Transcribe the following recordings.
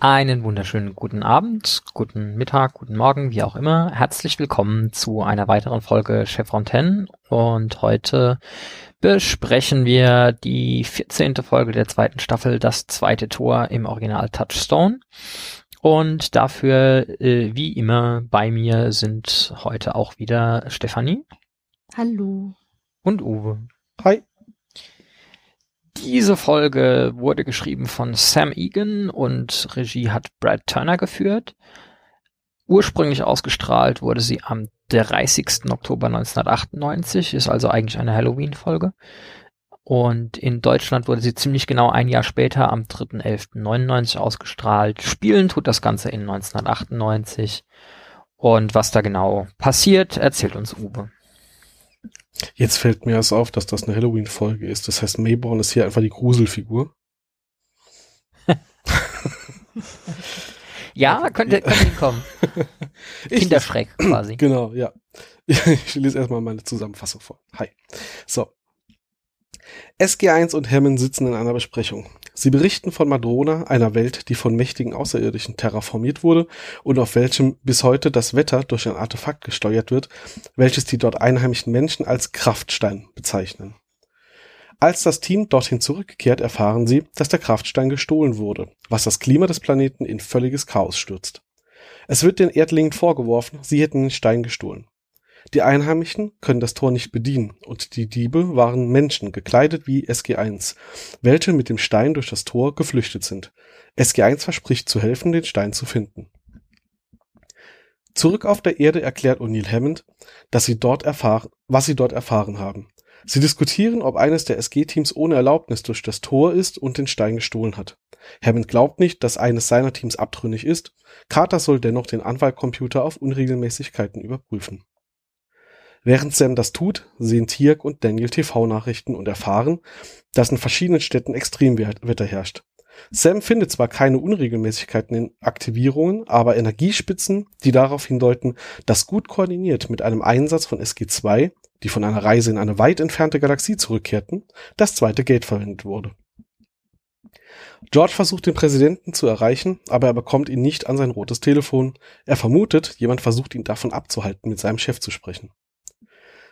Einen wunderschönen guten Abend, guten Mittag, guten Morgen, wie auch immer. Herzlich willkommen zu einer weiteren Folge Chef Fontaine und heute besprechen wir die 14. Folge der zweiten Staffel, das zweite Tor im Original Touchstone. Und dafür, äh, wie immer, bei mir sind heute auch wieder Stefanie. Hallo. Und Uwe. Hi. Diese Folge wurde geschrieben von Sam Egan und Regie hat Brad Turner geführt. Ursprünglich ausgestrahlt wurde sie am 30. Oktober 1998, ist also eigentlich eine Halloween-Folge. Und in Deutschland wurde sie ziemlich genau ein Jahr später, am 3.11.99 ausgestrahlt. Spielen tut das Ganze in 1998. Und was da genau passiert, erzählt uns Uwe. Jetzt fällt mir erst auf, dass das eine Halloween-Folge ist. Das heißt, Mayborn ist hier einfach die Gruselfigur. ja, könnte, könnte hinkommen. Kinderschreck quasi. Genau, ja. Ich lese erstmal meine Zusammenfassung vor. Hi. So. SG1 und Hammond sitzen in einer Besprechung. Sie berichten von Madrona, einer Welt, die von mächtigen Außerirdischen terraformiert wurde und auf welchem bis heute das Wetter durch ein Artefakt gesteuert wird, welches die dort einheimischen Menschen als Kraftstein bezeichnen. Als das Team dorthin zurückkehrt, erfahren sie, dass der Kraftstein gestohlen wurde, was das Klima des Planeten in völliges Chaos stürzt. Es wird den Erdlingen vorgeworfen, sie hätten den Stein gestohlen. Die Einheimischen können das Tor nicht bedienen und die Diebe waren Menschen, gekleidet wie SG-1, welche mit dem Stein durch das Tor geflüchtet sind. SG-1 verspricht zu helfen, den Stein zu finden. Zurück auf der Erde erklärt O'Neill Hammond, dass sie dort erfahren, was sie dort erfahren haben. Sie diskutieren, ob eines der SG-Teams ohne Erlaubnis durch das Tor ist und den Stein gestohlen hat. Hammond glaubt nicht, dass eines seiner Teams abtrünnig ist. Carter soll dennoch den Anwaltcomputer auf Unregelmäßigkeiten überprüfen. Während Sam das tut, sehen Tirk und Daniel TV-Nachrichten und erfahren, dass in verschiedenen Städten Extremwetter herrscht. Sam findet zwar keine Unregelmäßigkeiten in Aktivierungen, aber Energiespitzen, die darauf hindeuten, dass gut koordiniert mit einem Einsatz von SG-2, die von einer Reise in eine weit entfernte Galaxie zurückkehrten, das zweite Gate verwendet wurde. George versucht den Präsidenten zu erreichen, aber er bekommt ihn nicht an sein rotes Telefon. Er vermutet, jemand versucht ihn davon abzuhalten, mit seinem Chef zu sprechen.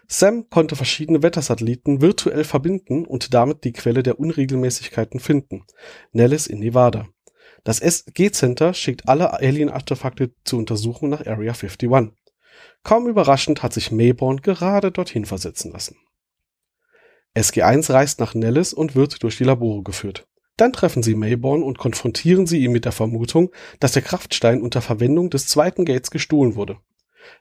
Sam konnte verschiedene Wettersatelliten virtuell verbinden und damit die Quelle der Unregelmäßigkeiten finden, Nellis in Nevada. Das SG-Center schickt alle Alien-Artefakte zur Untersuchung nach Area 51. Kaum überraschend hat sich Mayborn gerade dorthin versetzen lassen. SG-1 reist nach Nellis und wird durch die Labore geführt. Dann treffen sie Mayborn und konfrontieren sie ihn mit der Vermutung, dass der Kraftstein unter Verwendung des zweiten Gates gestohlen wurde.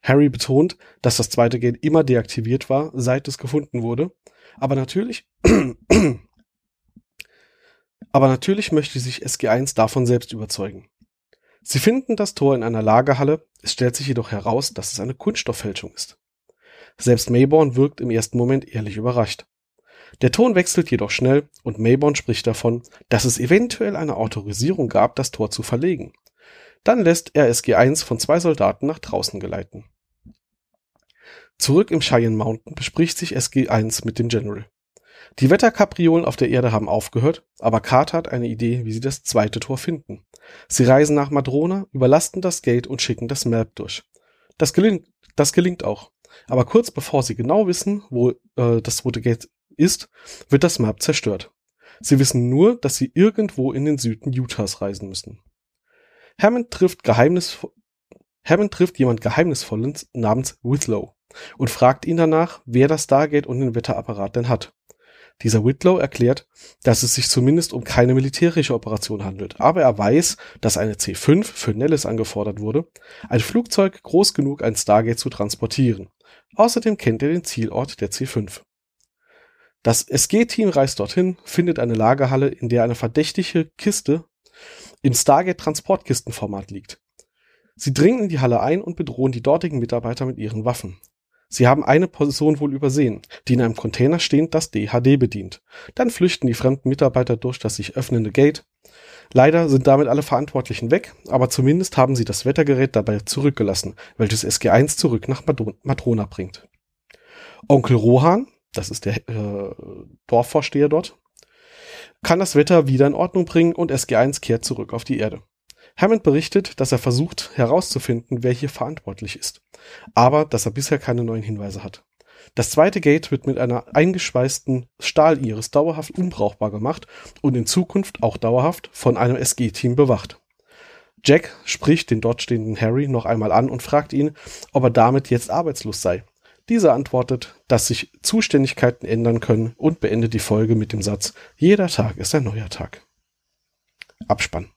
Harry betont, dass das zweite Gate immer deaktiviert war, seit es gefunden wurde. Aber natürlich, aber natürlich möchte sich SG1 davon selbst überzeugen. Sie finden das Tor in einer Lagerhalle, es stellt sich jedoch heraus, dass es eine Kunststofffälschung ist. Selbst Mayborn wirkt im ersten Moment ehrlich überrascht. Der Ton wechselt jedoch schnell und Mayborn spricht davon, dass es eventuell eine Autorisierung gab, das Tor zu verlegen. Dann lässt er SG-1 von zwei Soldaten nach draußen geleiten. Zurück im Cheyenne Mountain bespricht sich SG-1 mit dem General. Die Wetterkapriolen auf der Erde haben aufgehört, aber Carter hat eine Idee, wie sie das zweite Tor finden. Sie reisen nach Madrona, überlasten das Gate und schicken das Map durch. Das gelingt, das gelingt auch. Aber kurz bevor sie genau wissen, wo äh, das rote Gate ist, wird das Map zerstört. Sie wissen nur, dass sie irgendwo in den Süden Utahs reisen müssen. Hammond trifft, Geheimnis, Hammond trifft jemand Geheimnisvolles namens Whitlow und fragt ihn danach, wer das Stargate und den Wetterapparat denn hat. Dieser Whitlow erklärt, dass es sich zumindest um keine militärische Operation handelt, aber er weiß, dass eine C5 für Nellis angefordert wurde, ein Flugzeug groß genug, ein Stargate zu transportieren. Außerdem kennt er den Zielort der C5. Das SG-Team reist dorthin, findet eine Lagerhalle, in der eine verdächtige Kiste im Stargate-Transportkistenformat liegt. Sie dringen in die Halle ein und bedrohen die dortigen Mitarbeiter mit ihren Waffen. Sie haben eine Person wohl übersehen, die in einem Container stehend das DHD bedient. Dann flüchten die fremden Mitarbeiter durch das sich öffnende Gate. Leider sind damit alle Verantwortlichen weg, aber zumindest haben sie das Wettergerät dabei zurückgelassen, welches SG1 zurück nach Matrona bringt. Onkel Rohan, das ist der äh, Dorfvorsteher dort, kann das Wetter wieder in Ordnung bringen und SG1 kehrt zurück auf die Erde. Hammond berichtet, dass er versucht herauszufinden, wer hier verantwortlich ist, aber dass er bisher keine neuen Hinweise hat. Das zweite Gate wird mit einer eingeschweißten Stahliris dauerhaft unbrauchbar gemacht und in Zukunft auch dauerhaft von einem SG-Team bewacht. Jack spricht den dort stehenden Harry noch einmal an und fragt ihn, ob er damit jetzt arbeitslos sei. Dieser antwortet, dass sich Zuständigkeiten ändern können und beendet die Folge mit dem Satz, jeder Tag ist ein neuer Tag. Abspann.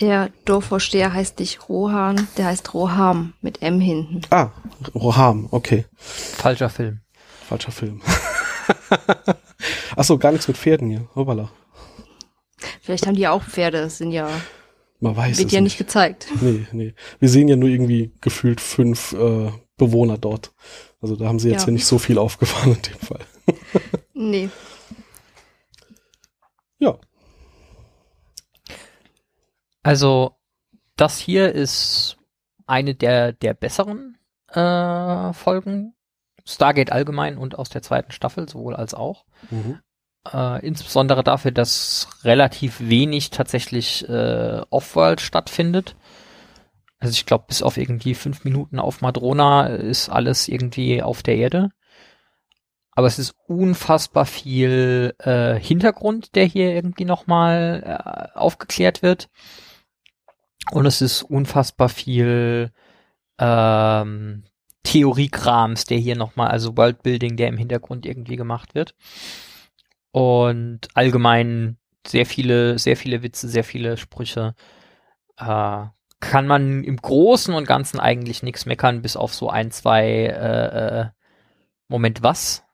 Der Dorfvorsteher heißt nicht Rohan, der heißt Roham mit M hinten. Ah, Roham, okay. Falscher Film. Falscher Film. Achso, gar nichts mit Pferden hier. Hoppala. Vielleicht haben die auch Pferde, das sind ja. Man weiß wird es ja nicht gezeigt. Nee, nee. Wir sehen ja nur irgendwie gefühlt fünf äh, Bewohner dort. Also da haben sie jetzt ja, Ja. nicht so viel aufgefahren in dem Fall. Nee. Ja. Also, das hier ist eine der, der besseren äh, Folgen. Stargate allgemein und aus der zweiten Staffel, sowohl als auch. Mhm. Äh, insbesondere dafür, dass relativ wenig tatsächlich äh, Off-World stattfindet. Also ich glaube, bis auf irgendwie fünf Minuten auf Madrona ist alles irgendwie auf der Erde. Aber es ist unfassbar viel äh, Hintergrund, der hier irgendwie nochmal äh, aufgeklärt wird. Und es ist unfassbar viel ähm, Theoriekrams, der hier nochmal, also Worldbuilding, der im Hintergrund irgendwie gemacht wird. Und allgemein sehr viele, sehr viele Witze, sehr viele Sprüche. Äh, kann man im Großen und Ganzen eigentlich nichts meckern, bis auf so ein, zwei äh, äh, Moment was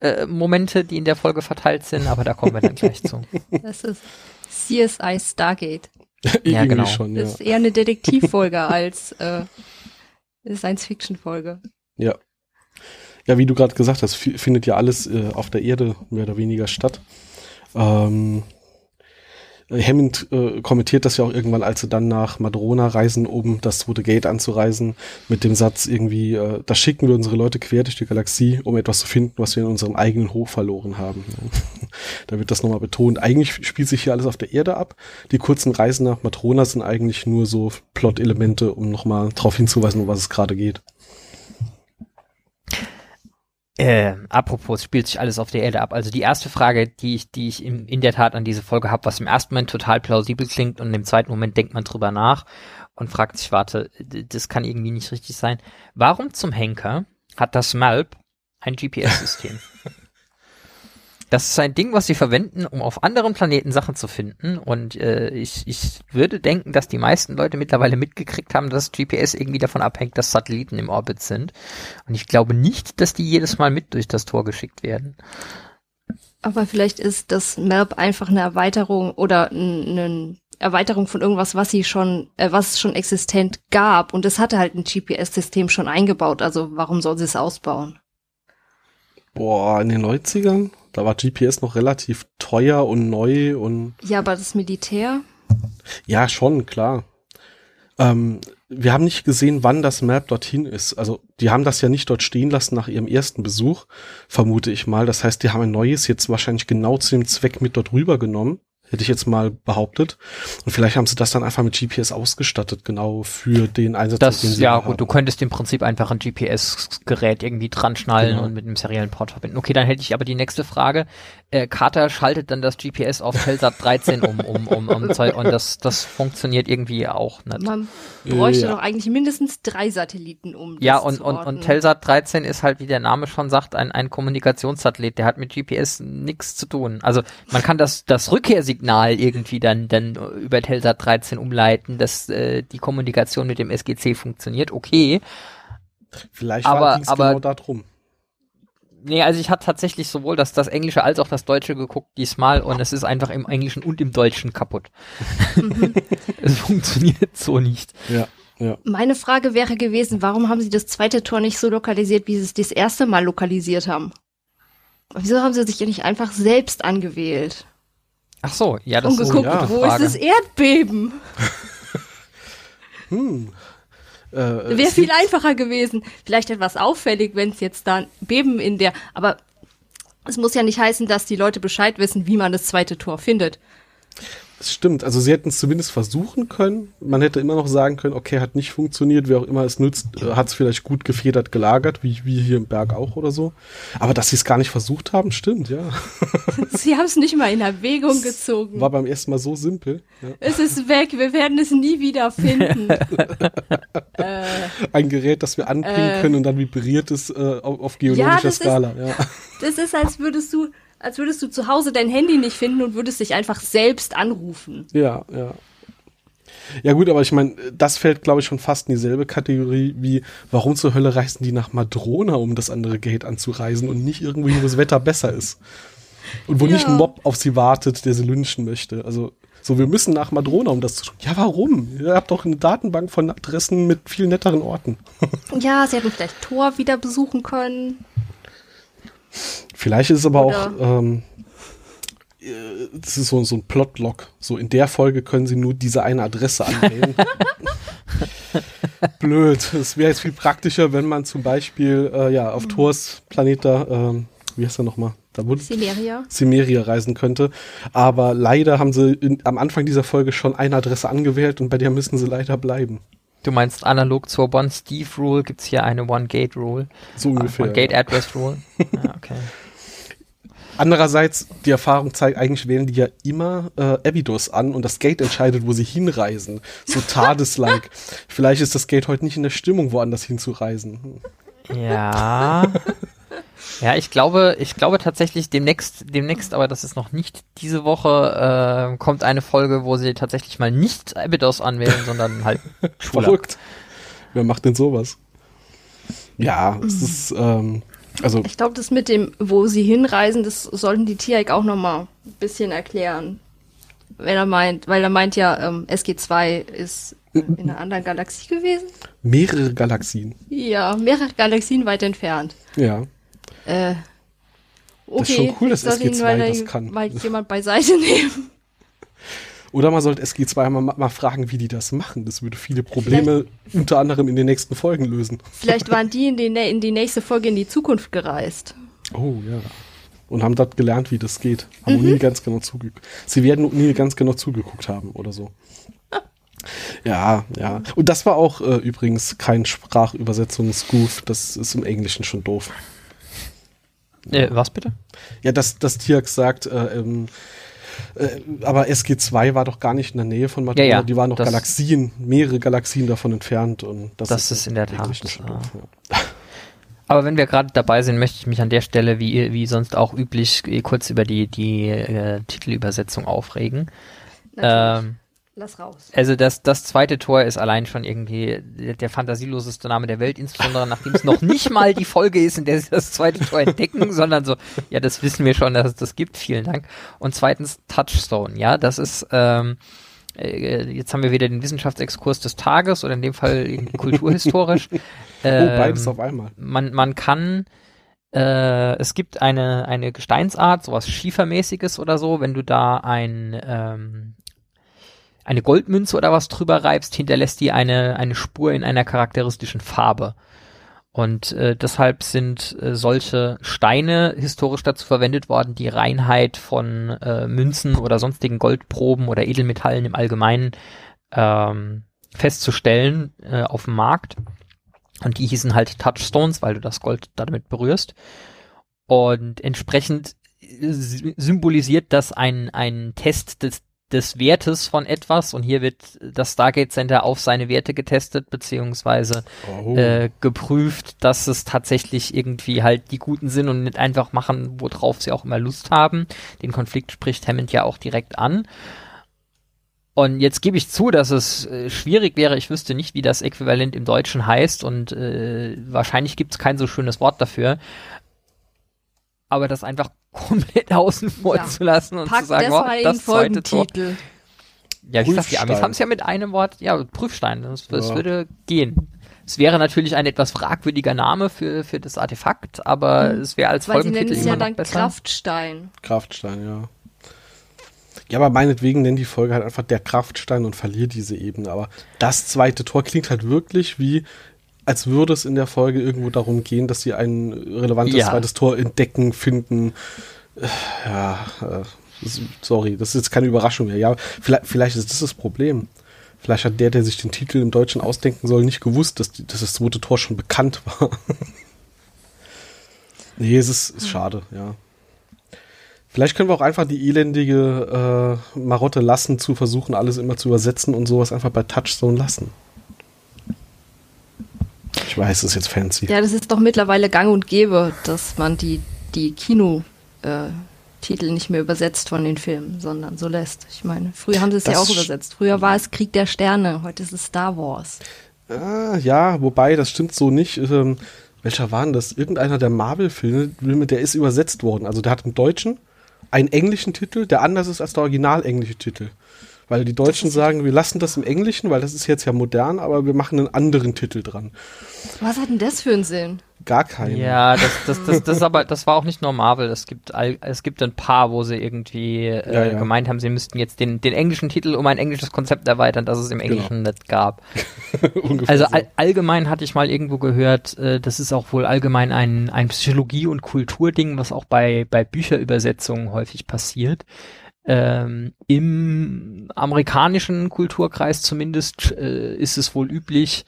äh, Momente, die in der Folge verteilt sind, aber da kommen wir dann gleich zu. Das ist CSI Stargate. Ja, genau. schon, ja. Das ist eher eine Detektivfolge als äh, eine Science-Fiction-Folge. Ja. Ja, wie du gerade gesagt hast, fi- findet ja alles äh, auf der Erde mehr oder weniger statt. Ähm, Hammond äh, kommentiert das ja auch irgendwann, als sie dann nach Madrona reisen, um das zweite Gate anzureisen, mit dem Satz irgendwie, äh, da schicken wir unsere Leute quer durch die Galaxie, um etwas zu finden, was wir in unserem eigenen Hof verloren haben. da wird das nochmal betont. Eigentlich spielt sich hier alles auf der Erde ab. Die kurzen Reisen nach Madrona sind eigentlich nur so Plot-Elemente, um nochmal darauf hinzuweisen, um was es gerade geht. Äh, apropos, spielt sich alles auf der Erde ab. Also die erste Frage, die ich, die ich in, in der Tat an diese Folge habe, was im ersten Moment total plausibel klingt und im zweiten Moment denkt man drüber nach und fragt sich, warte, das kann irgendwie nicht richtig sein. Warum zum Henker hat das Malp ein GPS-System? Das ist ein Ding, was sie verwenden, um auf anderen Planeten Sachen zu finden. Und äh, ich, ich würde denken, dass die meisten Leute mittlerweile mitgekriegt haben, dass GPS irgendwie davon abhängt, dass Satelliten im Orbit sind. Und ich glaube nicht, dass die jedes Mal mit durch das Tor geschickt werden. Aber vielleicht ist das MERP einfach eine Erweiterung oder eine Erweiterung von irgendwas, was sie schon, äh, was es schon existent gab. Und es hatte halt ein GPS-System schon eingebaut. Also warum soll sie es ausbauen? Boah, in den 90ern, da war GPS noch relativ teuer und neu und Ja, aber das Militär? ja, schon, klar. Ähm, wir haben nicht gesehen, wann das Map dorthin ist. Also, die haben das ja nicht dort stehen lassen nach ihrem ersten Besuch, vermute ich mal. Das heißt, die haben ein neues jetzt wahrscheinlich genau zu dem Zweck mit dort rübergenommen. Hätte ich jetzt mal behauptet. Und vielleicht haben sie das dann einfach mit GPS ausgestattet, genau für den Einsatz, Das, den sie ja gut, haben. du könntest im Prinzip einfach ein GPS-Gerät irgendwie dran schnallen Genau. und mit einem seriellen Port verbinden. Okay, dann hätte ich aber die nächste Frage. Äh, Carter schaltet dann das GPS auf Telsat 13 um, um, um, um und das, das funktioniert irgendwie auch nicht. Man bräuchte Ja. doch eigentlich mindestens drei Satelliten, um das Ja, und, zu und, und Telsat 13 ist halt, wie der Name schon sagt, ein, ein Kommunikationssatellit. Der hat mit GPS nichts zu tun. Also man kann das, das Rückkehrsignal irgendwie dann, dann über Telsat 13 umleiten, dass äh, die Kommunikation mit dem SGC funktioniert. Okay. Vielleicht aber- war es aber- genau darum. Nee, also ich hatte tatsächlich sowohl das, das Englische als auch das Deutsche geguckt diesmal und es ist einfach im Englischen und im Deutschen kaputt. Mhm. es funktioniert so nicht. Ja, ja. Meine Frage wäre gewesen, warum haben sie das zweite Tor nicht so lokalisiert, wie sie es das erste Mal lokalisiert haben? Wieso haben sie sich ja nicht einfach selbst angewählt? Ach so, ja, das und ist geguckt, eine ja. gute wo ist Frage. das Erdbeben? Hm. Äh, Wäre viel einfacher gewesen. Vielleicht etwas auffällig, wenn es jetzt da ein Beben in der, aber es muss ja nicht heißen, dass die Leute Bescheid wissen, wie man das zweite Tor findet. Das stimmt. Also sie hätten es zumindest versuchen können. Man hätte immer noch sagen können, okay, hat nicht funktioniert, wer auch immer es nützt, äh, hat es vielleicht gut gefedert gelagert, wie wie hier im Berg auch oder so. Aber dass sie es gar nicht versucht haben, stimmt, ja. Sie haben es nicht mal in Erwägung gezogen. War beim ersten Mal so simpel. Ja. Es ist weg, wir werden es nie wieder finden. äh, Ein Gerät, das wir anbringen Äh. können und dann vibriert es äh, auf, auf geologischer ist- Skala. ja. das ist, als würdest du, als würdest du zu Hause dein Handy nicht finden und würdest dich einfach selbst anrufen. Ja, ja. Ja gut, aber ich meine, das fällt, glaube ich, schon fast in dieselbe Kategorie wie, warum zur Hölle reisen die nach Madrona, um das andere Gate anzureisen und nicht irgendwo hin, wo das Wetter besser ist. Und wo nicht Ja. ein Mob auf sie wartet, der sie lynchen möchte. Also, so, wir müssen nach Madrona, um das zu tun. Ja, warum? Ihr habt doch eine Datenbank von Adressen mit viel netteren Orten. Ja, sie hätten vielleicht Tor wieder besuchen können. Vielleicht ist es aber Oder- auch, ähm, äh, das ist so, so ein Plotlog. So in der Folge können sie nur diese eine Adresse anwählen. Blöd. Es wäre jetzt viel praktischer, wenn man zum Beispiel äh, ja auf Thors Planet da, ähm, wie heißt er nochmal? Da wurde Celeria. Cimmeria reisen könnte. Aber leider haben sie in, am Anfang dieser Folge schon eine Adresse angewählt und bei der müssen sie leider bleiben. Du meinst analog zur One-Steve-Rule gibt's hier eine One-Gate-Rule. So ungefähr. One-Gate-Address-Rule. ja, okay. Andererseits, die Erfahrung zeigt, eigentlich wählen die ja immer äh, Abydos an und das Gate entscheidet, wo sie hinreisen. So Tades-like. Vielleicht ist das Gate heute nicht in der Stimmung, woanders hinzureisen. Ja. Ja, ich glaube, ich glaube tatsächlich demnächst, demnächst, aber das ist noch nicht diese Woche, äh, kommt eine Folge, wo sie tatsächlich mal nicht Abydos anwählen, sondern halt Schulak. Verrückt. Wer macht denn sowas? Ja, es ist, ähm, also, Ich glaube, das mit dem, wo sie hinreisen, das sollten die Tiag auch noch mal ein bisschen erklären. Wenn er meint, weil er meint ja, ähm, SG2 ist in einer anderen Galaxie gewesen. mehrere Galaxien. Ja, mehrere Galaxien weit entfernt. Ja. Äh, okay, ist schon cool, dass soll ihn SG2 mal, das kann. mal jemand beiseite nehmen. Oder man sollte SG2 mal, mal fragen, wie die das machen. Das würde viele Probleme unter anderem in den nächsten Folgen lösen. Vielleicht waren die in die, nä- in die nächste Folge in die Zukunft gereist. Oh ja. Und haben dort gelernt, wie das geht. Haben O'Neill ganz genau zugeguckt. Sie werden O'Neill ganz genau zugeguckt haben oder so. Ja, ja. Und das war auch äh, übrigens kein Sprachübersetzungsgoof. Das ist im Englischen schon doof. Äh, was bitte? Ja, dass das Tiax sagt, äh, ähm, äh, aber SG2 war doch gar nicht in der Nähe von Madonna. Ja, ja, die waren noch Galaxien, mehrere Galaxien davon entfernt. Und das, Das ist in der Tat, ja. ja. Aber wenn wir gerade dabei sind, möchte ich mich an der Stelle, wie, wie sonst auch üblich, eh kurz über die, die äh, Titelübersetzung aufregen. Natürlich. Ähm, Lass raus. Also das, das zweite Tor ist allein schon irgendwie der, fantasieloseste Name der Welt, insbesondere nachdem es noch nicht mal die Folge ist, in der sie das zweite Tor entdecken, sondern so, ja, das wissen wir schon, dass es das gibt, vielen Dank. Und zweitens Touchstone, ja, das ist, ähm, äh, jetzt haben wir wieder den Wissenschaftsexkurs des Tages oder in dem Fall irgendwie kulturhistorisch. Oh, Ähm, beides auf einmal. man, man kann, äh, es gibt eine, eine Gesteinsart, sowas Schiefermäßiges oder so, wenn du da ein, ähm, eine Goldmünze oder was drüber reibst, hinterlässt die eine, eine Spur in einer charakteristischen Farbe. Und äh, deshalb sind äh, solche Steine historisch dazu verwendet worden, die Reinheit von äh, Münzen oder sonstigen Goldproben oder Edelmetallen im Allgemeinen ähm, festzustellen äh, auf dem Markt. Und die hießen halt Touchstones, weil du das Gold damit berührst. Und entsprechend äh, sy- symbolisiert das ein, ein Test des, des Wertes von etwas. Und hier wird das Stargate Center auf seine Werte getestet, beziehungsweise Oh. äh, geprüft, dass es tatsächlich irgendwie halt die Guten sind und nicht einfach machen, worauf sie auch immer Lust haben. Den Konflikt spricht Hammond ja auch direkt an. Und jetzt gebe ich zu, dass es äh, schwierig wäre. Ich wüsste nicht, wie das Äquivalent im Deutschen heißt und äh, wahrscheinlich gibt es kein so schönes Wort dafür. Aber das einfach komplett außen vor Ja. zu lassen und Pack zu sagen, das oh, das zweite Tor. Ja, wie gesagt, die Amis haben es ja mit einem Wort, ja, Prüfstein, das, das Ja. würde gehen. Es wäre natürlich ein etwas fragwürdiger Name für, für das Artefakt, aber es wäre als Mhm. Weil sie nennen Folgentitel es immer ja dann besser. Kraftstein. Kraftstein, ja. Ja, aber meinetwegen nennt die Folge halt einfach der Kraftstein und verliert diese Ebene. Aber das zweite Tor klingt halt wirklich wie, als würde es in der Folge irgendwo darum gehen, dass sie ein relevantes Ja. zweites Tor entdecken, finden. Ja, äh, sorry, das ist jetzt keine Überraschung mehr. Ja, vielleicht, vielleicht ist das das Problem. Vielleicht hat der, der sich den Titel im Deutschen ausdenken soll, nicht gewusst, dass, die, dass das zweite Tor schon bekannt war. nee, es ist, ist schade, ja. Vielleicht können wir auch einfach die elendige äh, Marotte lassen, zu versuchen, alles immer zu übersetzen und sowas einfach bei Touchstone lassen. Ich weiß, das ist jetzt fancy. Ja, das ist doch mittlerweile gang und gäbe, dass man die, die Kino, äh, nicht mehr übersetzt von den Filmen, sondern so lässt. Ich meine, früher haben sie es ja auch übersetzt. Früher war es Krieg der Sterne, heute ist es Star Wars. Ah, ja, wobei, das stimmt so nicht. Ähm, welcher war denn das? Irgendeiner der Marvel-Filme, der ist übersetzt worden. Also der hat im Deutschen einen englischen Titel, der anders ist als der original englische Titel. Weil die Deutschen sagen, wir lassen das im Englischen, weil das ist jetzt ja modern, aber wir machen einen anderen Titel dran. Was hat denn das für einen Sinn? Gar keinen. Ja, das, das, das, das, aber, das war auch nicht nur Marvel. Es gibt, all, es gibt ein paar, wo sie irgendwie äh, Ja, ja. gemeint haben, sie müssten jetzt den, den englischen Titel um ein englisches Konzept erweitern, das es im Englischen nicht gab. Also so. all, allgemein hatte ich mal irgendwo gehört, äh, das ist auch wohl allgemein ein, ein Psychologie- und Kulturding, was auch bei, bei Bücherübersetzungen häufig passiert. Ähm, Im amerikanischen Kulturkreis zumindest äh, ist es wohl üblich,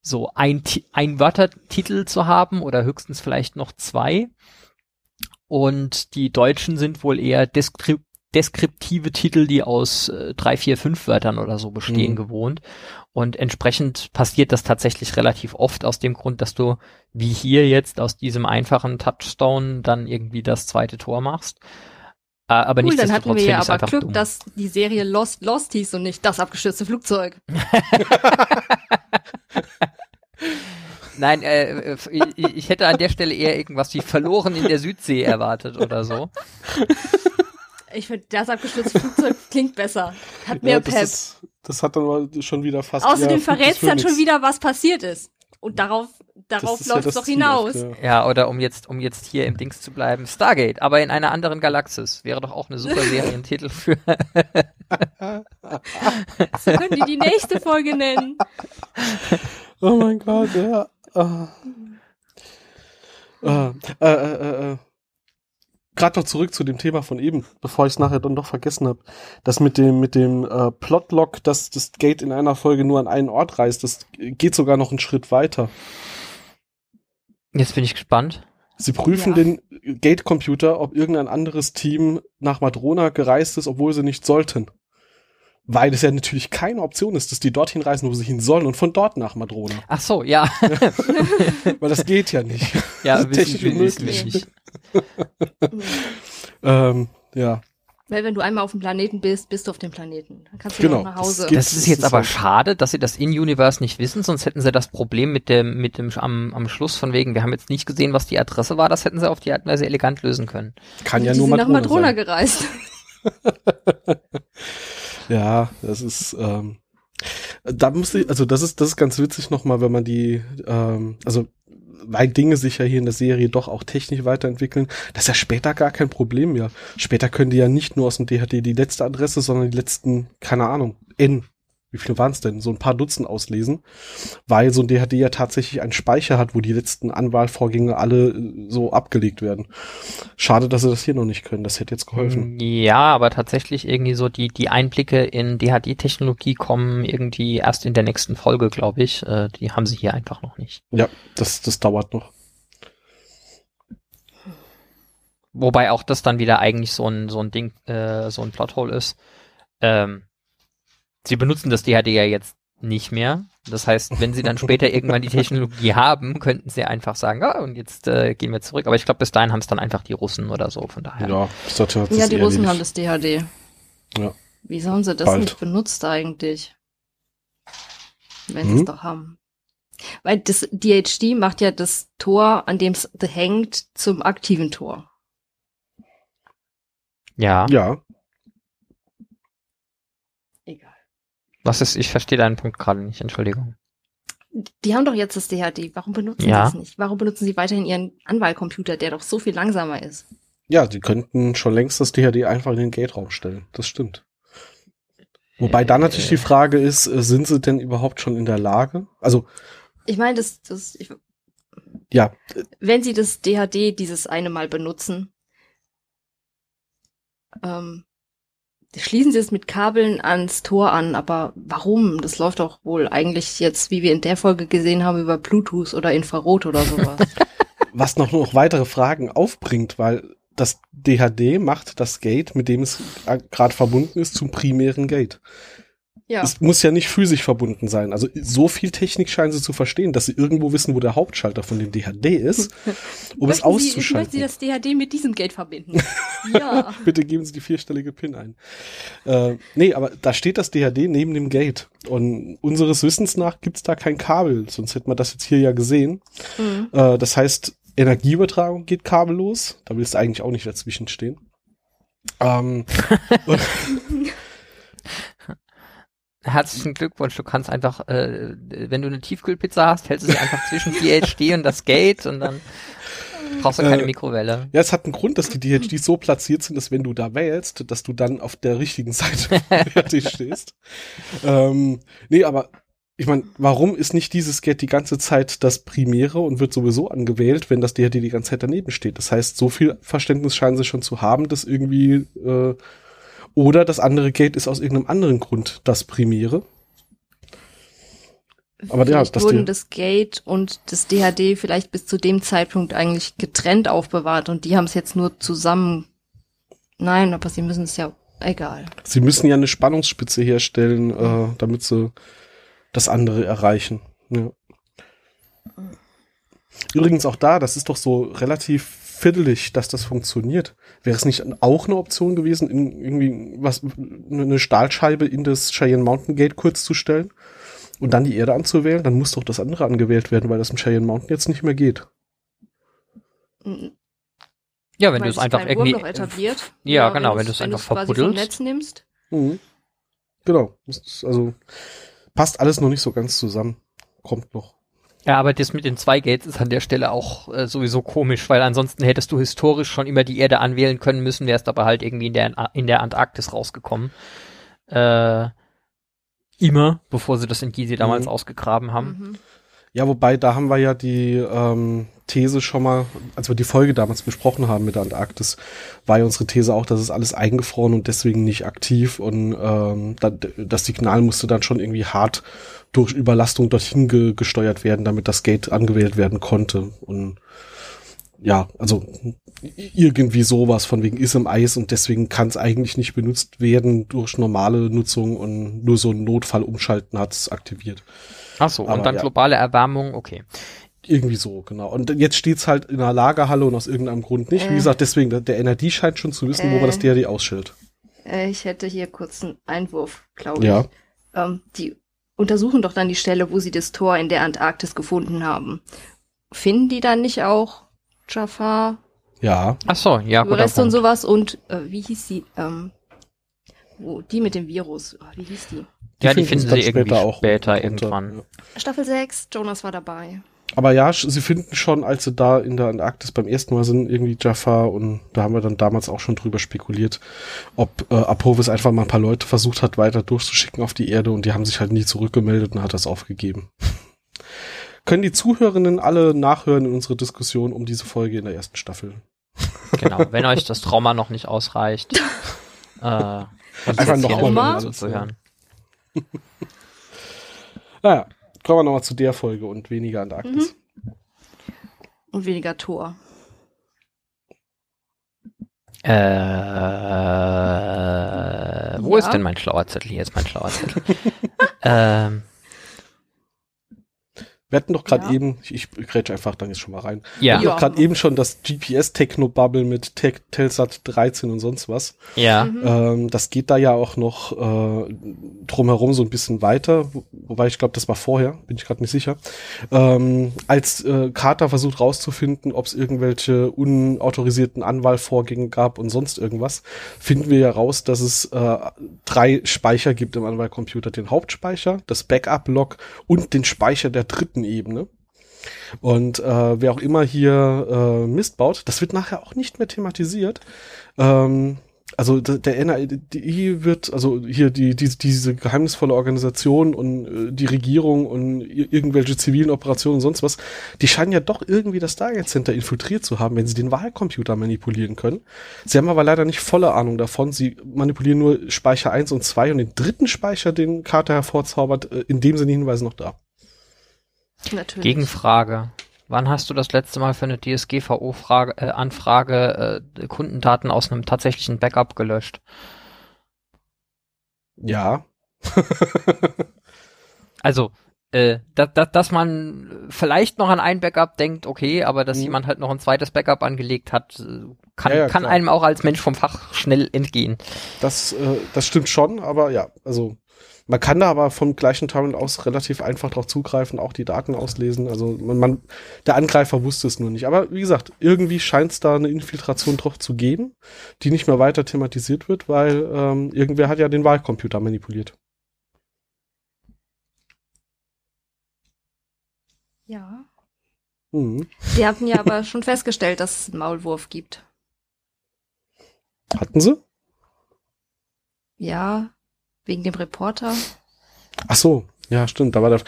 so ein, ein Wörtertitel zu haben oder höchstens vielleicht noch zwei. Und die Deutschen sind wohl eher deskrip deskriptive Titel, die aus äh, drei, vier, fünf Wörtern oder so bestehen Mhm. gewohnt. Und entsprechend passiert das tatsächlich relativ oft aus dem Grund, dass du wie hier jetzt aus diesem einfachen Touchstone dann irgendwie das zweite Tor machst. Äh, aber Cool, dann hatten wir ja aber Glück, dumm. dass die Serie Lost Lost hieß und nicht das abgestürzte Flugzeug. Nein, äh, äh, ich, ich hätte an der Stelle eher irgendwas wie verloren in der Südsee erwartet oder so. Ich finde, das abgestürzte Flugzeug klingt besser. Hat mehr ja, Pep. das, ist, das hat dann mal schon wieder fast. Außerdem ja, verrätst dann schon wieder, was passiert ist. Und darauf, darauf ja läuft es das doch Ziel hinaus. oft, ja. Ja, oder um jetzt, um jetzt hier im Dings zu bleiben, Stargate, aber in einer anderen Galaxis. Wäre doch auch eine super Serientitel für. So können die die nächste Folge nennen. Oh mein Gott, ja. Ah, äh, äh, äh, äh. Gerade noch zurück zu dem Thema von eben, bevor ich es nachher dann doch vergessen habe. Das mit dem mit dem äh, Plotlock, dass das Gate in einer Folge nur an einen Ort reist, das geht sogar noch einen Schritt weiter. Jetzt bin ich gespannt. Sie prüfen Ja. den Gate-Computer, ob irgendein anderes Team nach Madrona gereist ist, obwohl sie nicht sollten. Weil es ja natürlich keine Option ist, dass die dorthin reisen, wo sie hin sollen und von dort nach Madrona. Ach so, ja. Weil das geht ja nicht. ja, technisch unmöglich. nicht. Ähm, ja, Weil wenn du einmal auf dem Planeten bist, bist du auf dem Planeten. Dann kannst du Genau, noch nach Hause. das Das ist jetzt aber schade, dass sie das In-Universe nicht wissen, sonst hätten sie das Problem mit dem, mit dem am, am Schluss von wegen, wir haben jetzt nicht gesehen, was die Adresse war, das hätten sie auf die Art und Weise elegant lösen können. kann ja die nur sind nach Madrona, Madrona sein. gereist. Ja, das ist, ähm, da muss ich, also das ist, das ist ganz witzig nochmal, wenn man die, ähm, also weil Dinge sich ja hier in der Serie doch auch technisch weiterentwickeln, das ist ja später gar kein Problem mehr. Später können die ja nicht nur aus dem DHD die letzte Adresse, sondern die letzten, keine Ahnung, N. Wie viele waren es denn? So ein paar Dutzend auslesen, weil so ein DHD ja tatsächlich einen Speicher hat, wo die letzten Anwahlvorgänge alle äh, so abgelegt werden. Schade, dass sie das hier noch nicht können. Das hätte jetzt geholfen. Ja, aber tatsächlich irgendwie so die, die Einblicke in DHD-Technologie kommen irgendwie erst in der nächsten Folge, glaube ich. Äh, die haben sie hier einfach noch nicht. Ja, das, das dauert noch. Wobei auch das dann wieder eigentlich so ein, so ein Ding, äh, so ein Plothole ist. Ähm, sie benutzen das DHD ja jetzt nicht mehr. Das heißt, wenn sie dann später irgendwann die Technologie haben, könnten sie einfach sagen, ah, und jetzt äh, gehen wir zurück. Aber ich glaube, bis dahin haben es dann einfach die Russen oder so, von daher. Ja, das hat, Ja, die Russen haben das DHD. Ja. Wieso haben sie das Bald. nicht benutzt eigentlich? Wenn sie Hm? es doch haben. Weil das DHD macht ja das Tor, an dem es hängt, zum aktiven Tor. Ja. Ja, Egal. Was ist, ich verstehe deinen Punkt gerade nicht, Entschuldigung. Die haben doch jetzt das DHD. Warum benutzen Ja. sie es nicht? Warum benutzen sie weiterhin ihren Anwahlcomputer, der doch so viel langsamer ist? ja, die könnten schon längst das DHD einfach in den Gate-Raum stellen. Das stimmt. Wobei dann natürlich die Frage ist, äh, sind sie denn überhaupt schon in der Lage? Also, Ich meine, das, das, ich, ja, wenn sie das DHD dieses eine Mal benutzen, ähm, schließen sie es mit Kabeln ans Tor an, aber warum? Das läuft doch wohl eigentlich jetzt, wie wir in der Folge gesehen haben, über Bluetooth oder Infrarot oder sowas. Was noch, noch weitere Fragen aufbringt, weil das DHD macht das Gate, mit dem es gerade verbunden ist, zum primären Gate. Ja. Es muss ja nicht physisch verbunden sein. Also so viel Technik scheinen sie zu verstehen, dass sie irgendwo wissen, wo der Hauptschalter von dem DHD ist, um es auszuschalten. Sie, möchten Sie das DHD mit diesem Gate verbinden? ja. Bitte geben Sie die vierstellige PIN ein. Äh, nee, aber da steht das DHD neben dem Gate. Und unseres Wissens nach gibt's da kein Kabel, sonst hätte man das jetzt hier ja gesehen. Mhm. Äh, das heißt, Energieübertragung geht kabellos. Da willst du eigentlich auch nicht dazwischen stehen. Ähm, Herzlichen Glückwunsch, du kannst einfach, äh, wenn du eine Tiefkühlpizza hast, hältst du sie einfach zwischen DHD und das Gate und dann brauchst du keine äh, Mikrowelle. Ja, es hat einen Grund, dass die DHDs so platziert sind, dass wenn du da wählst, dass du dann auf der richtigen Seite fertig stehst. Ähm, nee, aber ich meine, warum ist nicht dieses Gate die ganze Zeit das Primäre und wird sowieso angewählt, wenn das DHD die ganze Zeit daneben steht? Das heißt, so viel Verständnis scheinen sie schon zu haben, dass irgendwie äh, oder das andere Gate ist aus irgendeinem anderen Grund das Primäre. Aber ja, das wurden das Gate und das DHD vielleicht bis zu dem Zeitpunkt eigentlich getrennt aufbewahrt und die haben es jetzt nur zusammen. Nein, aber sie müssen es ja egal. Sie müssen ja eine Spannungsspitze herstellen, äh, damit sie das andere erreichen. Ja. Übrigens auch da, das ist doch so relativ fiddelig, dass das funktioniert. Wäre es nicht auch eine Option gewesen, in irgendwie was eine Stahlscheibe in das Cheyenne Mountain Gate kurz zu stellen und dann die Erde anzuwählen? Dann muss doch das andere angewählt werden, weil das im Cheyenne Mountain jetzt nicht mehr geht. Ja, wenn du es einfach irgendwie etabliert. Ja, ja genau, wenn du es einfach verbuddelst. Netz nimmst. Mhm. Genau, also passt alles noch nicht so ganz zusammen. Kommt noch. Ja, aber das mit den zwei Gates ist an der Stelle auch äh, sowieso komisch, weil ansonsten hättest du historisch schon immer die Erde anwählen können müssen, wärst aber halt irgendwie in der, in der Antarktis rausgekommen. Äh, immer, bevor sie das in Gizeh damals mhm. ausgegraben haben. Mhm. Ja, wobei, da haben wir ja die ähm, These schon mal, als wir die Folge damals besprochen haben mit der Antarktis, war ja unsere These auch, dass es alles eingefroren und deswegen nicht aktiv und ähm, das Signal musste dann schon irgendwie hart durch Überlastung dorthin ge gesteuert werden, damit das Gate angewählt werden konnte. Und ja, also irgendwie sowas von wegen ist im Eis und deswegen kann es eigentlich nicht benutzt werden durch normale Nutzung und nur so ein Notfall umschalten hat es aktiviert. Ach so, Aber, und dann ja. globale Erwärmung, okay. Irgendwie so, genau. Und jetzt steht's halt in einer Lagerhalle und aus irgendeinem Grund nicht. Äh. Wie gesagt, deswegen, der Energie scheint schon zu wissen, äh. wo man das DRD ausschildt. Äh, ich hätte hier kurz einen Einwurf, glaube ja. ich. Ähm, die untersuchen doch dann die Stelle, wo sie das Tor in der Antarktis gefunden haben. Finden die dann nicht auch Jafar? Ja. Ach so, ja. Überreste und sowas und äh, wie hieß sie? Ähm, wo, die mit dem Virus. Oh, wie hieß die? die ja, die finden sie irgendwie später, auch später irgendwann. Staffel 6, Jonas war dabei. Aber ja, sie finden schon, als sie da in der Antarktis beim ersten Mal sind, irgendwie Jaffa und da haben wir dann damals auch schon drüber spekuliert, ob äh, Apovis einfach mal ein paar Leute versucht hat, weiter durchzuschicken auf die Erde und die haben sich halt nie zurückgemeldet und hat das aufgegeben. Können die Zuhörenden alle nachhören in unsere Diskussion um diese Folge in der ersten Staffel. Genau, wenn euch das Trauma noch nicht ausreicht, äh, einfach nochmal zuzuhören. naja, kommen wir nochmal zu der Folge und weniger Antarktis. Mhm. Und weniger Tor. Äh, wo ja. ist denn mein schlauer Zettel? Hier ist mein schlauer Zettel. ähm, wir hatten doch gerade ja. eben, ich, ich grätsche einfach dann jetzt schon mal rein. Ja. Wir hatten doch gerade eben schon das GPS-Techno-Bubble mit Te Telsat 13 und sonst was. Ja. Mhm. Ähm, das geht da ja auch noch äh, drumherum so ein bisschen weiter, wo, wobei ich glaube, das war vorher, bin ich gerade nicht sicher. Ähm, als äh, Carter versucht rauszufinden, ob es irgendwelche unautorisierten Anwahlvorgänge gab und sonst irgendwas, finden wir ja raus, dass es äh, drei Speicher gibt im Anwahlcomputer. Den Hauptspeicher, das Backup-Log und den Speicher der dritten Ebene. Und äh, wer auch immer hier äh, Mist baut, das wird nachher auch nicht mehr thematisiert. Ähm, also der NADI wird, also hier die, die, diese geheimnisvolle Organisation und äh, die Regierung und irgendwelche zivilen Operationen und sonst was, die scheinen ja doch irgendwie das Stargate Center infiltriert zu haben, wenn sie den Wahlcomputer manipulieren können. Sie haben aber leider nicht volle Ahnung davon. Sie manipulieren nur Speicher 1 und 2 und den dritten Speicher, den Carter hervorzaubert, äh, in dem sind die Hinweise noch da. Natürlich. Gegenfrage. Wann hast du das letzte Mal für eine DSGVO-Anfrage äh, äh, Kundendaten aus einem tatsächlichen Backup gelöscht? Ja. also, äh, da, da, dass man vielleicht noch an ein Backup denkt, okay, aber dass mhm. jemand halt noch ein zweites Backup angelegt hat, äh, kann, ja, ja, kann einem auch als Mensch vom Fach schnell entgehen. Das, äh, das stimmt schon, aber ja, also man kann da aber vom gleichen Terminal aus relativ einfach drauf zugreifen, auch die Daten auslesen. Also man, man der Angreifer wusste es nur nicht. Aber wie gesagt, irgendwie scheint es da eine Infiltration drauf zu geben, die nicht mehr weiter thematisiert wird, weil ähm, irgendwer hat ja den Wahlcomputer manipuliert. Ja. Mhm. Die hatten ja aber schon festgestellt, dass es einen Maulwurf gibt. Hatten sie? Ja, Wegen dem Reporter? Ach so, ja, stimmt. Da war der.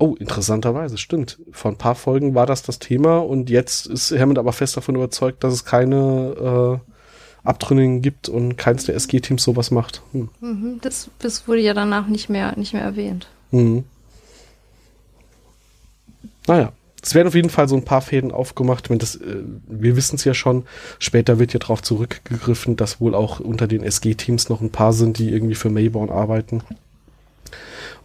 Oh, interessanterweise, stimmt. Vor ein paar Folgen war das das Thema und jetzt ist Hammond aber fest davon überzeugt, dass es keine äh, Abtrünnigen gibt und keins der SG-Teams sowas macht. Hm. Mhm, das, das wurde ja danach nicht mehr, nicht mehr erwähnt. Mhm. Naja. Es werden auf jeden Fall so ein paar Fäden aufgemacht. Wenn das, äh, wir wissen es ja schon, später wird ja darauf zurückgegriffen, dass wohl auch unter den SG-Teams noch ein paar sind, die irgendwie für Mayborn arbeiten.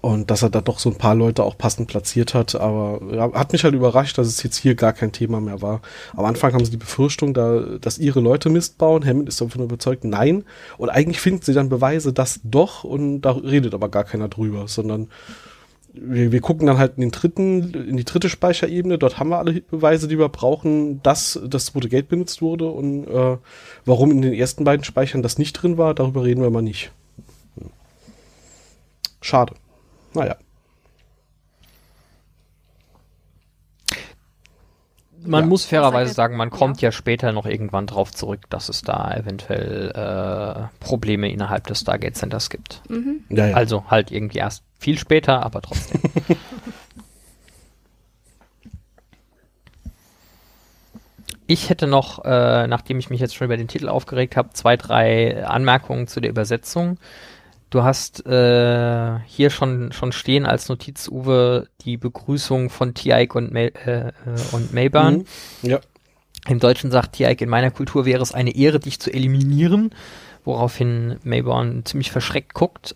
Und dass er da doch so ein paar Leute auch passend platziert hat. Aber ja, hat mich halt überrascht, dass es jetzt hier gar kein Thema mehr war. Am Anfang haben sie die Befürchtung, da, dass ihre Leute Mist bauen. Hammond ist davon überzeugt, nein. Und eigentlich finden sie dann Beweise, dass doch. Und da redet aber gar keiner drüber, sondern wir, wir gucken dann halt in den dritten, in die dritte Speicherebene. Dort haben wir alle Beweise, die wir brauchen, dass das zweite Gate benutzt wurde und äh, warum in den ersten beiden Speichern das nicht drin war, darüber reden wir mal nicht. Schade. Naja. Man ja. muss fairerweise sagen, man kommt ja. ja. später noch irgendwann drauf zurück, dass es da eventuell äh, Probleme innerhalb des Stargate Centers gibt. Mhm. Ja, also halt irgendwie erst viel später, aber trotzdem. ich hätte noch, äh, nachdem ich mich jetzt schon über den Titel aufgeregt habe, zwei, drei Anmerkungen zu der Übersetzung. Du hast äh, hier schon schon stehen als Notiz, Uwe, die Begrüßung von Tiaik und, May, äh, und Mayburn. Mhm. Ja. Im Deutschen sagt Tiaik, in meiner Kultur wäre es eine Ehre, dich zu eliminieren, woraufhin Mayborn ziemlich verschreckt guckt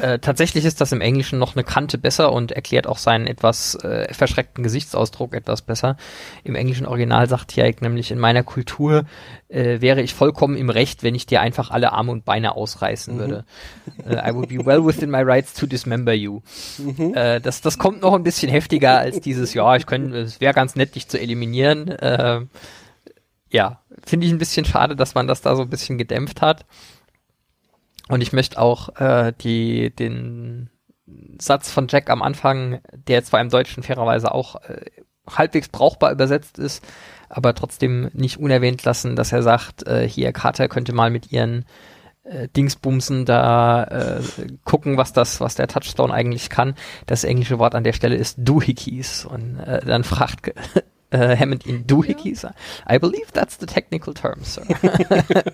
äh, tatsächlich ist das im Englischen noch eine Kante besser und erklärt auch seinen etwas äh, verschreckten Gesichtsausdruck etwas besser. Im englischen Original sagt Tjaik nämlich, in meiner Kultur äh, wäre ich vollkommen im Recht, wenn ich dir einfach alle Arme und Beine ausreißen mhm. würde. Äh, I would be well within my rights to dismember you. Mhm. Äh, das, das kommt noch ein bisschen heftiger als dieses, ja, ich könnte, es wäre ganz nett, dich zu eliminieren. Ja, finde ich ein bisschen schade, dass man das da so ein bisschen gedämpft hat. Und ich möchte auch äh, die, den Satz von Jack am Anfang, der zwar im Deutschen fairerweise auch äh, halbwegs brauchbar übersetzt ist, aber trotzdem nicht unerwähnt lassen, dass er sagt, äh, hier Carter könnte mal mit ihren äh, Dingsbumsen da äh, gucken, was das, was der Touchstone eigentlich kann. Das englische Wort an der Stelle ist Doohickeys und äh, dann fragt äh, Hammond ihn Doohickeys. I believe that's the technical term, sir.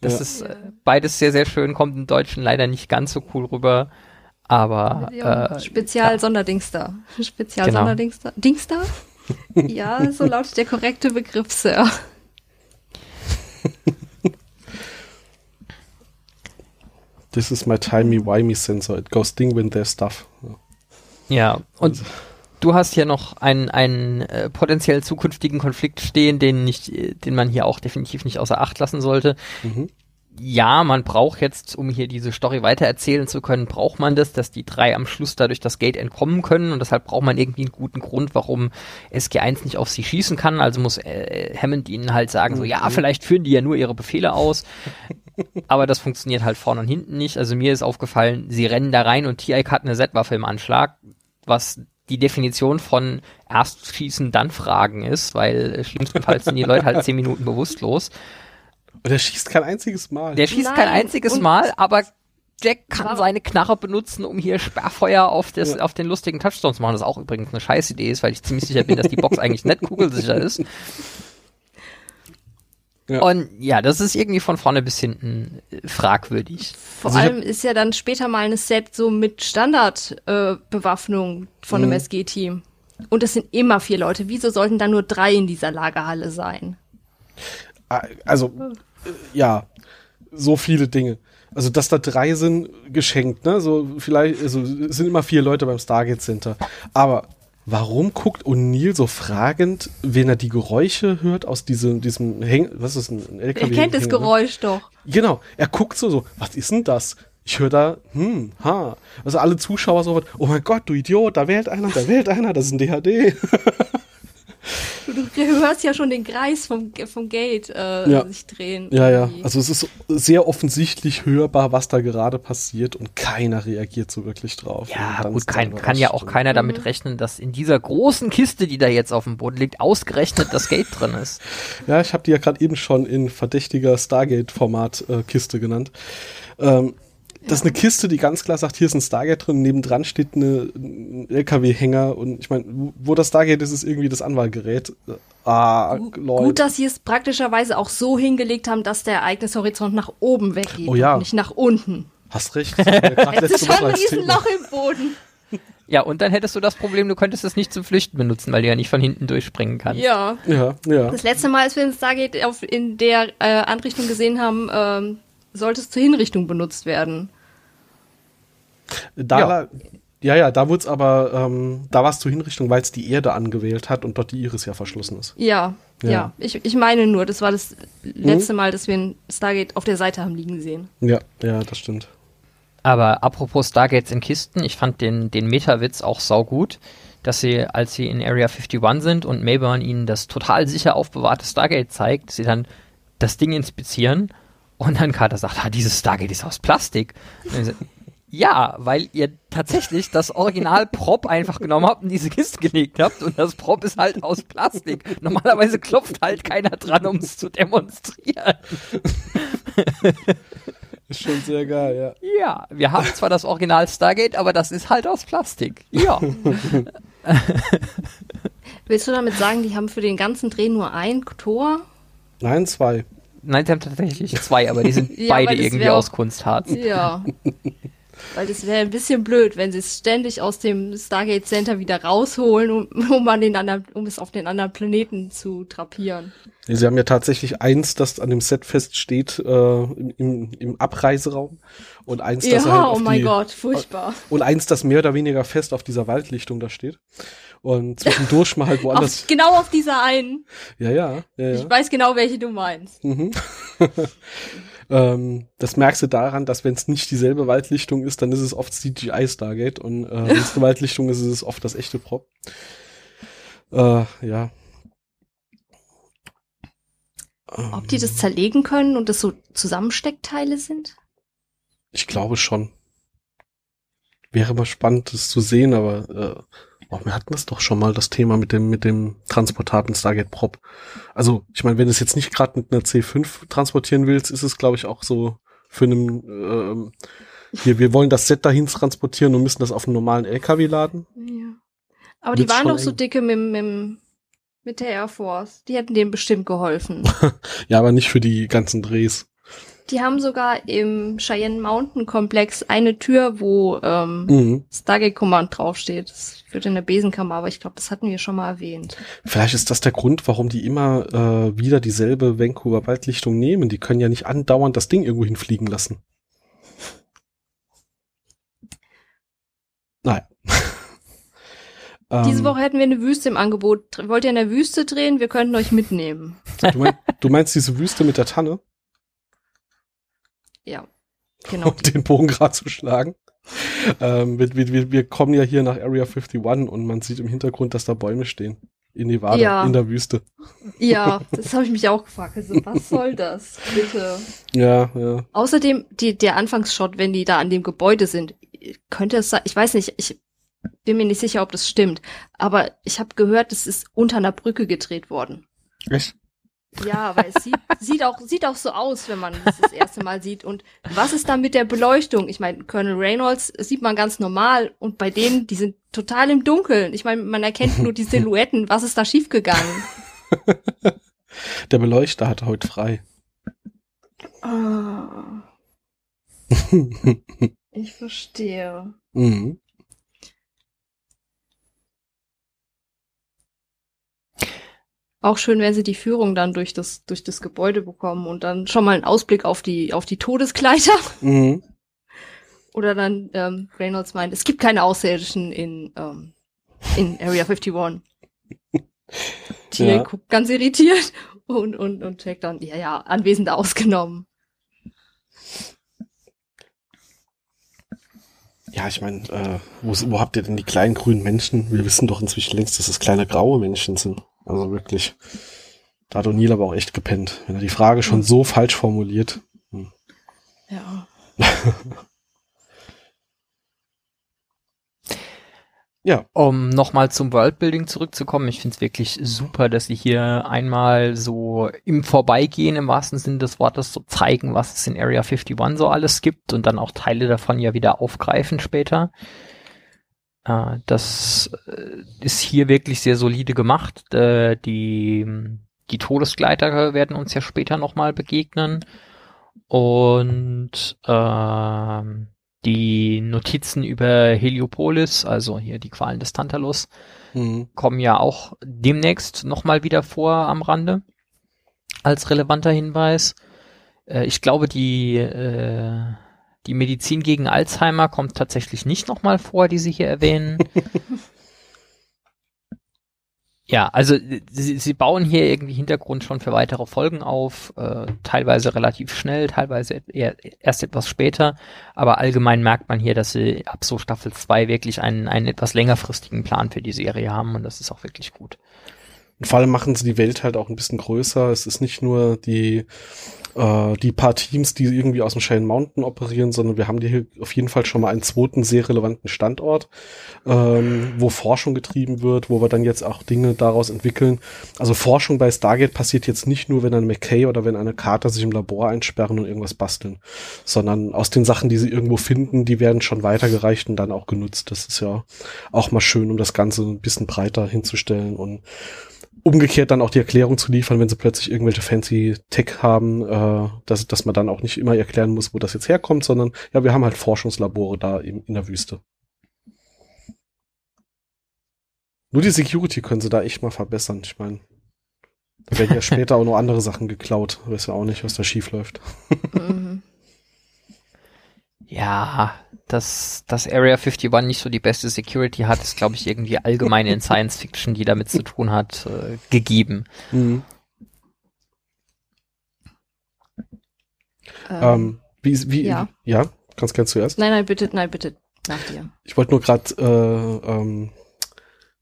Das ja. ist äh, beides sehr, sehr schön, kommt im Deutschen leider nicht ganz so cool rüber. Aber äh, Spezial ja. Sonderdingster. Spezial genau. Sonderdingster. Dingster? ja, so lautet der korrekte Begriff, Sir. This is my timey-wimey sensor. It goes ding when there's stuff. Ja, und also du hast hier noch einen, einen äh, potenziell zukünftigen Konflikt stehen, den, nicht, den man hier auch definitiv nicht außer Acht lassen sollte. Mhm. Ja, man braucht jetzt, um hier diese Story weitererzählen zu können, braucht man das, dass die drei am Schluss dadurch das Gate entkommen können und deshalb braucht man irgendwie einen guten Grund, warum SG1 nicht auf sie schießen kann. Also muss äh, Hammond ihnen halt sagen, mhm. so ja, vielleicht führen die ja nur ihre Befehle aus. aber das funktioniert halt vorne und hinten nicht. Also mir ist aufgefallen, sie rennen da rein und TI hat eine Z-Waffe im Anschlag, was die Definition von erst schießen, dann fragen ist, weil schlimmstenfalls sind die Leute halt zehn Minuten bewusstlos. Und er schießt kein einziges Mal. Der schießt Nein, kein einziges Mal, aber Jack kann seine Knarre benutzen, um hier Sperrfeuer auf, das, Ja. auf den lustigen Touchstones zu machen. Das auch übrigens eine Scheißidee ist, weil ich ziemlich sicher bin, dass die Box eigentlich nicht kugelsicher ist. Ja. Und ja, das ist irgendwie von vorne bis hinten äh, fragwürdig. Vor Also allem ist ja dann später mal eine Set so mit Standardbewaffnung äh, von einem Mhm. SG-Team. Und es sind immer vier Leute. Wieso sollten da nur drei in dieser Lagerhalle sein? Ah, Also, äh, ja, so viele Dinge. Also, dass da drei sind, geschenkt, ne? So, vielleicht, also, es sind immer vier Leute beim Stargate Center. Aber warum guckt O'Neill so fragend, wenn er die Geräusche hört aus diesem, diesem Häng, was ist ein ein Er LKW? kennt das? Geräusch doch. Genau, er guckt so, so, was ist denn das? Ich höre da, hm, ha. Also alle Zuschauer so, oh mein Gott, du Idiot, da wählt einer, da wählt einer, das ist ein DHD. Du, du hörst ja schon den Kreis vom, vom Gate äh, Ja. sich drehen. Ja, ja. Also es ist sehr offensichtlich hörbar, was da gerade passiert und keiner reagiert so wirklich drauf. Ja, gut, kein, kann ja auch keiner damit rechnen, dass in dieser großen Kiste, die da jetzt auf dem Boden liegt, ausgerechnet das Gate drin ist. Ja, ich habe die ja gerade eben schon in verdächtiger Stargate-Format äh, Kiste genannt. Ähm, das ist eine Kiste, die ganz klar sagt, hier ist ein Stargate drin, nebendran steht eine, ein LKW-Hänger und ich meine, wo- das Stargate ist, ist irgendwie das Anwahlgerät. Ah, Leute. Gut, dass sie es praktischerweise auch so hingelegt haben, dass der Ereignishorizont nach oben weggeht Oh ja. und nicht nach unten. Hast recht. Es ist schon ein. Riesenloch im Boden. Ja, und dann hättest du das Problem, du könntest es nicht zum Flüchten benutzen, weil du ja nicht von hinten durchspringen kannst. Ja. Ja, ja. Das letzte Mal, als wir in Stargate auf, in der äh, Anrichtung gesehen haben, ähm, sollte es zur Hinrichtung benutzt werden. Da, Ja. ja. ja, da wurde es aber, ähm, da war es zur Hinrichtung, weil es die Erde angewählt hat und dort die Iris ja verschlossen ist. Ja, ja. Ja. Ich, ich meine nur, das war das letzte Mal, dass wir ein Stargate auf der Seite haben liegen sehen. Ja, ja, das stimmt. Aber apropos Stargates in Kisten, ich fand den, den Meta-Witz auch saugut, dass sie, als sie in Area 51 sind und Mayburn ihnen das total sicher aufbewahrte Stargate zeigt, sie dann das Ding inspizieren und dann Carter sagt, ah, dieses Stargate ist aus Plastik. Ja, weil ihr tatsächlich das Original Prop einfach genommen habt und diese Kiste gelegt habt und das Prop ist halt aus Plastik. Normalerweise klopft halt keiner dran, um es zu demonstrieren. Ist schon sehr geil, ja. Ja, wir haben zwar das Original Stargate, aber das ist halt aus Plastik. Ja. Willst du damit sagen, die haben für den ganzen Dreh nur ein Tor? Nein, zwei. Nein, sie haben tatsächlich zwei, aber die sind Ja, beide irgendwie auch- aus Kunstharz. Ja. Weil das wäre ein bisschen blöd, wenn sie es ständig aus dem Stargate Center wieder rausholen, um, um, an den anderen, um es auf den anderen Planeten zu drapieren. Nee, Sie haben ja tatsächlich eins, das an dem Set feststeht, äh, im, im, Abreiseraum und eins, das Ja, halt oh auf mein die, Gott, furchtbar. und eins, das mehr oder weniger fest auf dieser Waldlichtung da steht. Und zwischendurch mal halt woanders. Auf, genau auf dieser einen. Ja, ja, ja, ja. Ich weiß genau, welche du meinst. Mhm. ähm, das merkst du daran, dass wenn es nicht dieselbe Waldlichtung ist, dann ist es oft CGI Stargate und äh, wenn es eine Waldlichtung ist, ist es oft das echte Prop. Äh, ja. Ob die das zerlegen können und das so Zusammensteckteile sind? Ich glaube schon. Wäre mal spannend, das zu sehen, aber äh, oh, wir hatten das doch schon mal, das Thema mit dem, mit dem transportablen Stargate Prop. Also, ich meine, wenn du es jetzt nicht gerade mit einer C5 transportieren willst, ist es, glaube ich, auch so für einen, ähm, hier, wir wollen das Set dahin transportieren und müssen das auf einen normalen LKW laden. Ja. Aber die Wird's waren schon doch so dicke mit, mit, mit der Air Force. Die hätten denen bestimmt geholfen. Ja, aber nicht für die ganzen Drehs. Die haben sogar im Cheyenne Mountain Komplex eine Tür, wo ähm, Mhm. Stargate Command draufsteht. Das führt in der Besenkammer, aber ich glaube, das hatten wir schon mal erwähnt. Vielleicht ist das der Grund, warum die immer äh, wieder dieselbe Vancouver Waldlichtung nehmen. Die können ja nicht andauernd das Ding irgendwo hinfliegen lassen. Nein. Diese Ähm, Woche hätten wir eine Wüste im Angebot. Wollt ihr in der Wüste drehen? Wir könnten euch mitnehmen. Du, mein, du meinst diese Wüste mit der Tanne, Ja, genau. um den Bogen gerade zu schlagen? Ähm, wir, wir, wir kommen ja hier nach Area 51 und man sieht im Hintergrund, dass da Bäume stehen. In Nevada, Ja. in der Wüste. Ja, das habe ich mich auch gefragt. Also, was soll das? Bitte. Ja, ja. Außerdem, die, der Anfangsshot, wenn die da an dem Gebäude sind, könnte es sein, ich weiß nicht, ich bin mir nicht sicher, ob das stimmt, aber ich habe gehört, es ist unter einer Brücke gedreht worden. Echt? Ja, aber es sieht, sieht, auch, sieht auch so aus, wenn man es das erste Mal sieht. Und was ist dann mit der Beleuchtung? Ich meine, Colonel Reynolds sieht man ganz normal und bei denen, die sind total im Dunkeln. Ich meine, man erkennt nur die Silhouetten. Was ist da schiefgegangen? Der Beleuchter hatte heute frei. Ah. ich verstehe. Mhm. Auch schön, wenn sie die Führung dann durch das, durch das Gebäude bekommen und dann schon mal einen Ausblick auf die, auf die Todeskleider. Mhm. Oder dann ähm, Reynolds meint, es gibt keine Außerirdischen in, ähm, in Area 51. Tia Ja. guckt ganz irritiert und, und, und checkt dann, ja, ja, Anwesende ausgenommen. Ja, ich meine, äh, wo, wo habt ihr denn die kleinen grünen Menschen? Wir wissen doch inzwischen längst, dass es kleine graue Menschen sind. Also wirklich. Da hat O'Neill aber auch echt gepennt. Wenn er die Frage schon so falsch formuliert. Ja. Ja. Um nochmal zum Worldbuilding zurückzukommen, ich finde es wirklich super, dass sie hier einmal so im Vorbeigehen im wahrsten Sinne des Wortes so zeigen, was es in Area 51 so alles gibt und dann auch Teile davon ja wieder aufgreifen später. Äh, das äh, ist hier wirklich sehr solide gemacht. Äh, die, die Todesgleiter werden uns ja später nochmal begegnen. Und ähm, die Notizen über Heliopolis, also hier die Qualen des Tantalus, Mhm. kommen ja auch demnächst nochmal wieder vor am Rande als relevanter Hinweis. Äh, ich glaube, die, äh, die Medizin gegen Alzheimer kommt tatsächlich nicht nochmal vor, die Sie hier erwähnen. ja, also sie, sie bauen hier irgendwie Hintergrund schon für weitere Folgen auf, äh, teilweise relativ schnell, teilweise eher, erst etwas später, aber allgemein merkt man hier, dass sie ab so Staffel 2 wirklich einen, einen etwas längerfristigen Plan für die Serie haben und das ist auch wirklich gut. Und vor allem machen sie die Welt halt auch ein bisschen größer. Es ist nicht nur die, äh, die paar Teams, die irgendwie aus dem Cheyenne Mountain operieren, sondern wir haben hier auf jeden Fall schon mal einen zweiten sehr relevanten Standort, ähm, wo Forschung getrieben wird, wo wir dann jetzt auch Dinge daraus entwickeln. Also Forschung bei Stargate passiert jetzt nicht nur, wenn ein McKay oder wenn eine Carter sich im Labor einsperren und irgendwas basteln, sondern aus den Sachen, die sie irgendwo finden, die werden schon weitergereicht und dann auch genutzt. Das ist ja auch mal schön, um das Ganze ein bisschen breiter hinzustellen und umgekehrt dann auch die Erklärung zu liefern, wenn sie plötzlich irgendwelche fancy Tech haben, äh, dass, dass man dann auch nicht immer erklären muss, wo das jetzt herkommt, sondern ja, wir haben halt Forschungslabore da in, in der Wüste. Nur die Security können sie da echt mal verbessern. Ich meine, da werden ja später auch noch andere Sachen geklaut. Weiß ja auch nicht, was da schief läuft. Mhm. Ja, dass, dass Area 51 nicht so die beste Security hat, ist, glaube ich, irgendwie allgemein in Science Fiction, die damit zu tun hat, äh, gegeben. Mhm. Ähm, Ähm, wie, wie, ja. ja, ganz gern zuerst. nein, nein, bitte, nein, bitte, nach dir. Ich wollte nur gerade, äh, ähm,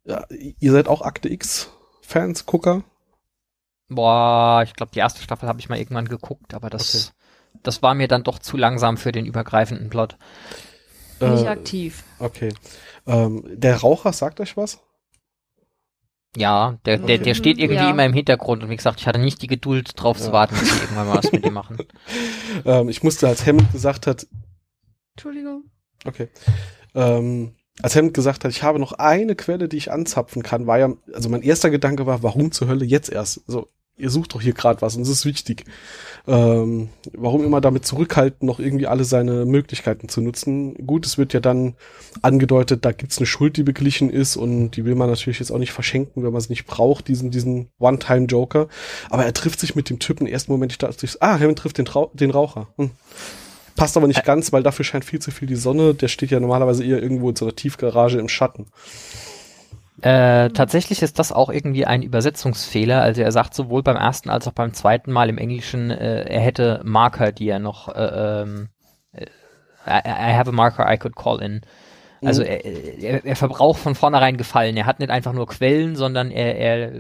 ja, ihr seid auch Akte X-Fans, Gucker? Boah, ich glaube, die erste Staffel habe ich mal irgendwann geguckt, aber das, das war mir dann doch zu langsam für den übergreifenden Plot. Nicht Äh, aktiv. Okay. Ähm, der Raucher sagt euch was? Ja, der, der, der steht irgendwie Ja. immer im Hintergrund und wie gesagt, ich hatte nicht die Geduld drauf zu Ja. warten, bis sie irgendwann mal was mit ihm machen. Ähm, ich musste, als Hammond gesagt hat, Entschuldigung. okay, ähm, als Hammond gesagt hat, ich habe noch eine Quelle, die ich anzapfen kann, war ja, also mein erster Gedanke war, warum zur Hölle jetzt erst? So, ihr sucht doch hier gerade was und es ist wichtig. Ähm, warum immer damit zurückhalten, noch irgendwie alle seine Möglichkeiten zu nutzen? Gut, es wird ja dann angedeutet, da gibt's eine Schuld, die beglichen ist und die will man natürlich jetzt auch nicht verschenken, wenn man es nicht braucht, diesen, diesen One-Time-Joker. Aber er trifft sich mit dem Typen. Im ersten Moment, ich dachte, ah, Hammond trifft den, Trau den Raucher. Hm. Passt aber nicht ganz, weil dafür scheint viel zu viel die Sonne. Der steht ja normalerweise eher irgendwo in so einer Tiefgarage im Schatten. Äh, tatsächlich ist das auch irgendwie ein Übersetzungsfehler. Also er sagt sowohl beim ersten als auch beim zweiten Mal im Englischen, äh, er hätte Marker, die er noch, äh, ähm, äh, I, have a marker I could call in. Also Mhm. er, er, er verbraucht von vornherein Gefallen. Er hat nicht einfach nur Quellen, sondern er, er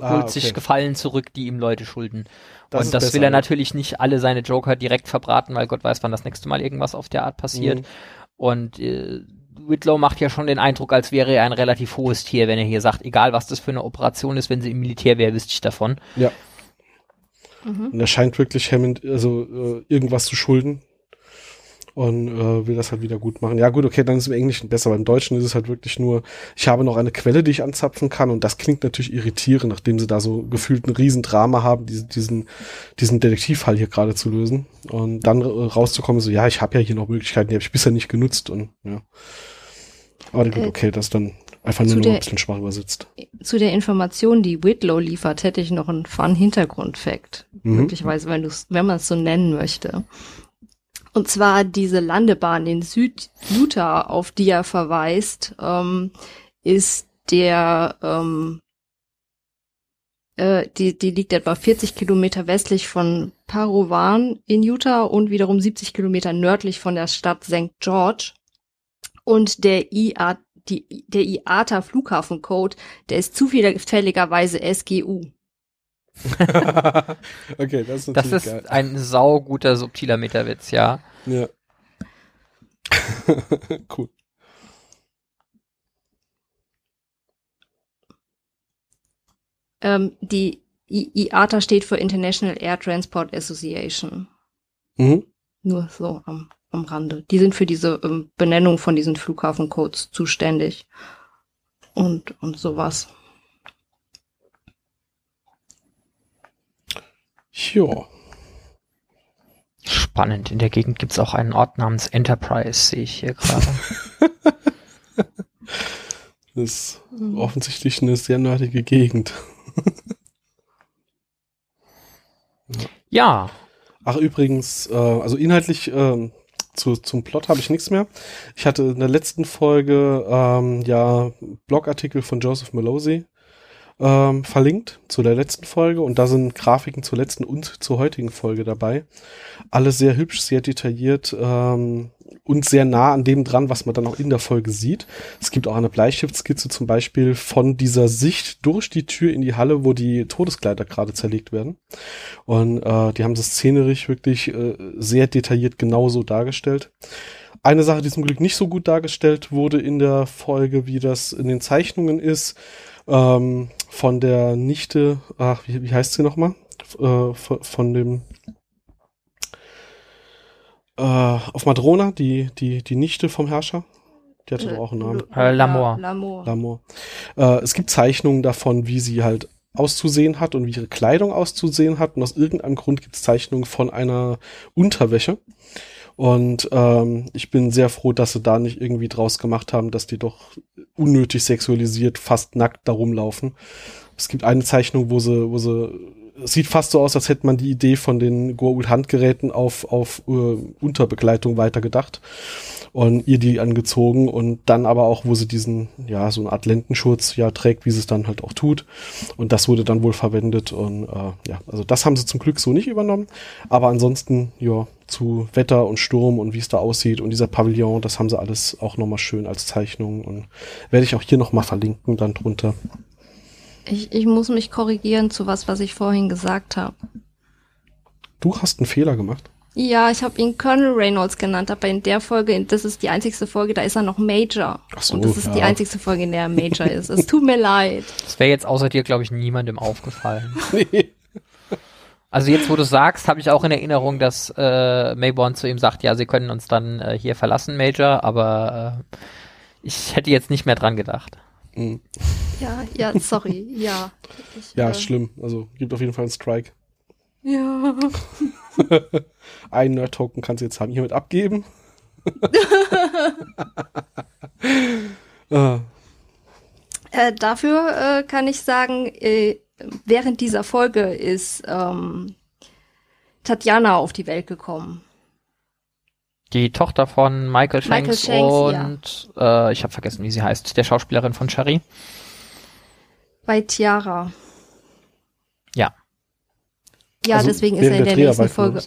Ah, holt okay. sich Gefallen zurück, die ihm Leute schulden. Das und das besser, will er natürlich nicht alle seine Joker direkt verbraten, weil Gott weiß, wann das nächste Mal irgendwas auf der Art passiert. Mhm. Und äh, Whitlow macht ja schon den Eindruck, als wäre er ein relativ hohes Tier, wenn er hier sagt, egal was das für eine Operation ist, wenn sie im Militär wäre, wüsste ich davon. Ja. Mhm. Und er scheint wirklich Hammond, also äh, irgendwas zu schulden. Und äh, will das halt wieder gut machen. Ja gut, okay, dann ist es im Englischen besser. Beim Deutschen ist es halt wirklich nur, ich habe noch eine Quelle, die ich anzapfen kann. Und das klingt natürlich irritierend, nachdem sie da so gefühlt ein Riesendrama haben, diese, diesen, diesen Detektivfall hier gerade zu lösen. Und dann äh, rauszukommen, so, ja, ich habe ja hier noch Möglichkeiten, die habe ich bisher nicht genutzt. Und ja. Aber gut, Äh, okay, das dann einfach nur noch ein bisschen schwach übersetzt. Zu der Information, die Whitlow liefert, hätte ich noch einen Fun-Hintergrund-Fact. Mhm. Möglicherweise, wenn, wenn man es so nennen möchte. Und zwar diese Landebahn in Süd-Utah, auf die er verweist, ähm, ist der, ähm, äh, die, die liegt etwa 40 Kilometer westlich von Parowan in Utah und wiederum 70 Kilometer nördlich von der Stadt St. George. Und der IA, die, der IATA Flughafencode, der ist zufälligerweise SGU. okay, das ist Das natürlich ist geil. ein sauguter, subtiler Metawitz, ja. Ja. cool. Ähm, die I IATA steht für International Air Transport Association. Mhm. Nur so am, am Rande. Die sind für diese ähm, Benennung von diesen Flughafencodes zuständig. Und, und sowas. Ja. Spannend. In der Gegend gibt's auch einen Ort namens Enterprise, sehe ich hier gerade. Das ist offensichtlich eine sehr nerdige Gegend. ja, Ach, übrigens, äh, also inhaltlich ähm, zu, zum Plot habe ich nichts mehr. Ich hatte in der letzten Folge ähm, ja Blogartikel von Joseph Malozzi ähm, verlinkt zu der letzten Folge und da sind Grafiken zur letzten und zur heutigen Folge dabei. Alles sehr hübsch, sehr detailliert ähm, und sehr nah an dem dran, was man dann auch in der Folge sieht. Es gibt auch eine Bleistiftskizze zum Beispiel von dieser Sicht durch die Tür in die Halle, wo die Todeskleider gerade zerlegt werden. Und äh, die haben das szenerisch wirklich äh, sehr detailliert genauso dargestellt. Eine Sache, die zum Glück nicht so gut dargestellt wurde in der Folge, wie das in den Zeichnungen ist, ähm, von der Nichte, ach, wie, wie heißt sie nochmal? Äh, von, von dem äh, auf Madrona, die, die, die Nichte vom Herrscher. Die hatte doch auch einen Namen. Äh, L'Amour. L'Amour. L'amour. Äh, es gibt Zeichnungen davon, wie sie halt auszusehen hat und wie ihre Kleidung auszusehen hat. Und aus irgendeinem Grund gibt es Zeichnungen von einer Unterwäsche. Und ähm, ich bin sehr froh, dass sie da nicht irgendwie draus gemacht haben, dass die doch unnötig sexualisiert, fast nackt da rumlaufen. Es gibt eine Zeichnung, wo sie, wo sie, es sieht fast so aus, als hätte man die Idee von den Goa'uld Handgeräten auf, auf äh, Unterbegleitung weitergedacht und ihr die angezogen und dann aber auch, wo sie diesen, ja, so eine Art Lendenschurz ja trägt, wie sie es dann halt auch tut. Und das wurde dann wohl verwendet und äh, ja, also das haben sie zum Glück so nicht übernommen. Aber ansonsten, ja, zu Wetter und Sturm und wie es da aussieht und dieser Pavillon, das haben sie alles auch nochmal schön als Zeichnung und werde ich auch hier nochmal verlinken dann drunter. Ich, ich muss mich korrigieren zu was, was ich vorhin gesagt habe. Du hast einen Fehler gemacht. Ja, ich habe ihn Colonel Reynolds genannt, aber in der Folge, das ist die einzigste Folge, da ist er noch Major. Ach so, und das ist die ja. einzigste Folge, in der er Major ist. Es tut mir leid. das wäre jetzt außer dir, glaube ich, niemandem aufgefallen. Nee. Also jetzt, wo du sagst, habe ich auch in Erinnerung, dass äh, Mayborn zu ihm sagt, ja, sie können uns dann äh, hier verlassen, Major, aber äh, ich hätte jetzt nicht mehr dran gedacht. Mhm. Ja, ja, sorry, ja. Ich, Ja, äh, ist schlimm. Also gibt auf jeden Fall einen Strike. Ja. Ein Nerd-Token kannst du jetzt haben, hiermit abgeben. äh, Äh, dafür äh, kann ich sagen, äh, während dieser Folge ist ähm, Tatjana auf die Welt gekommen. Die Tochter von Michael Shanks, Michael Shanks, ja. und äh, ich habe vergessen, wie sie heißt, der Schauspielerin von Cherie. Bei Tiara. Ja. Also deswegen ist er in während der nächsten Dreharbeiten Folge.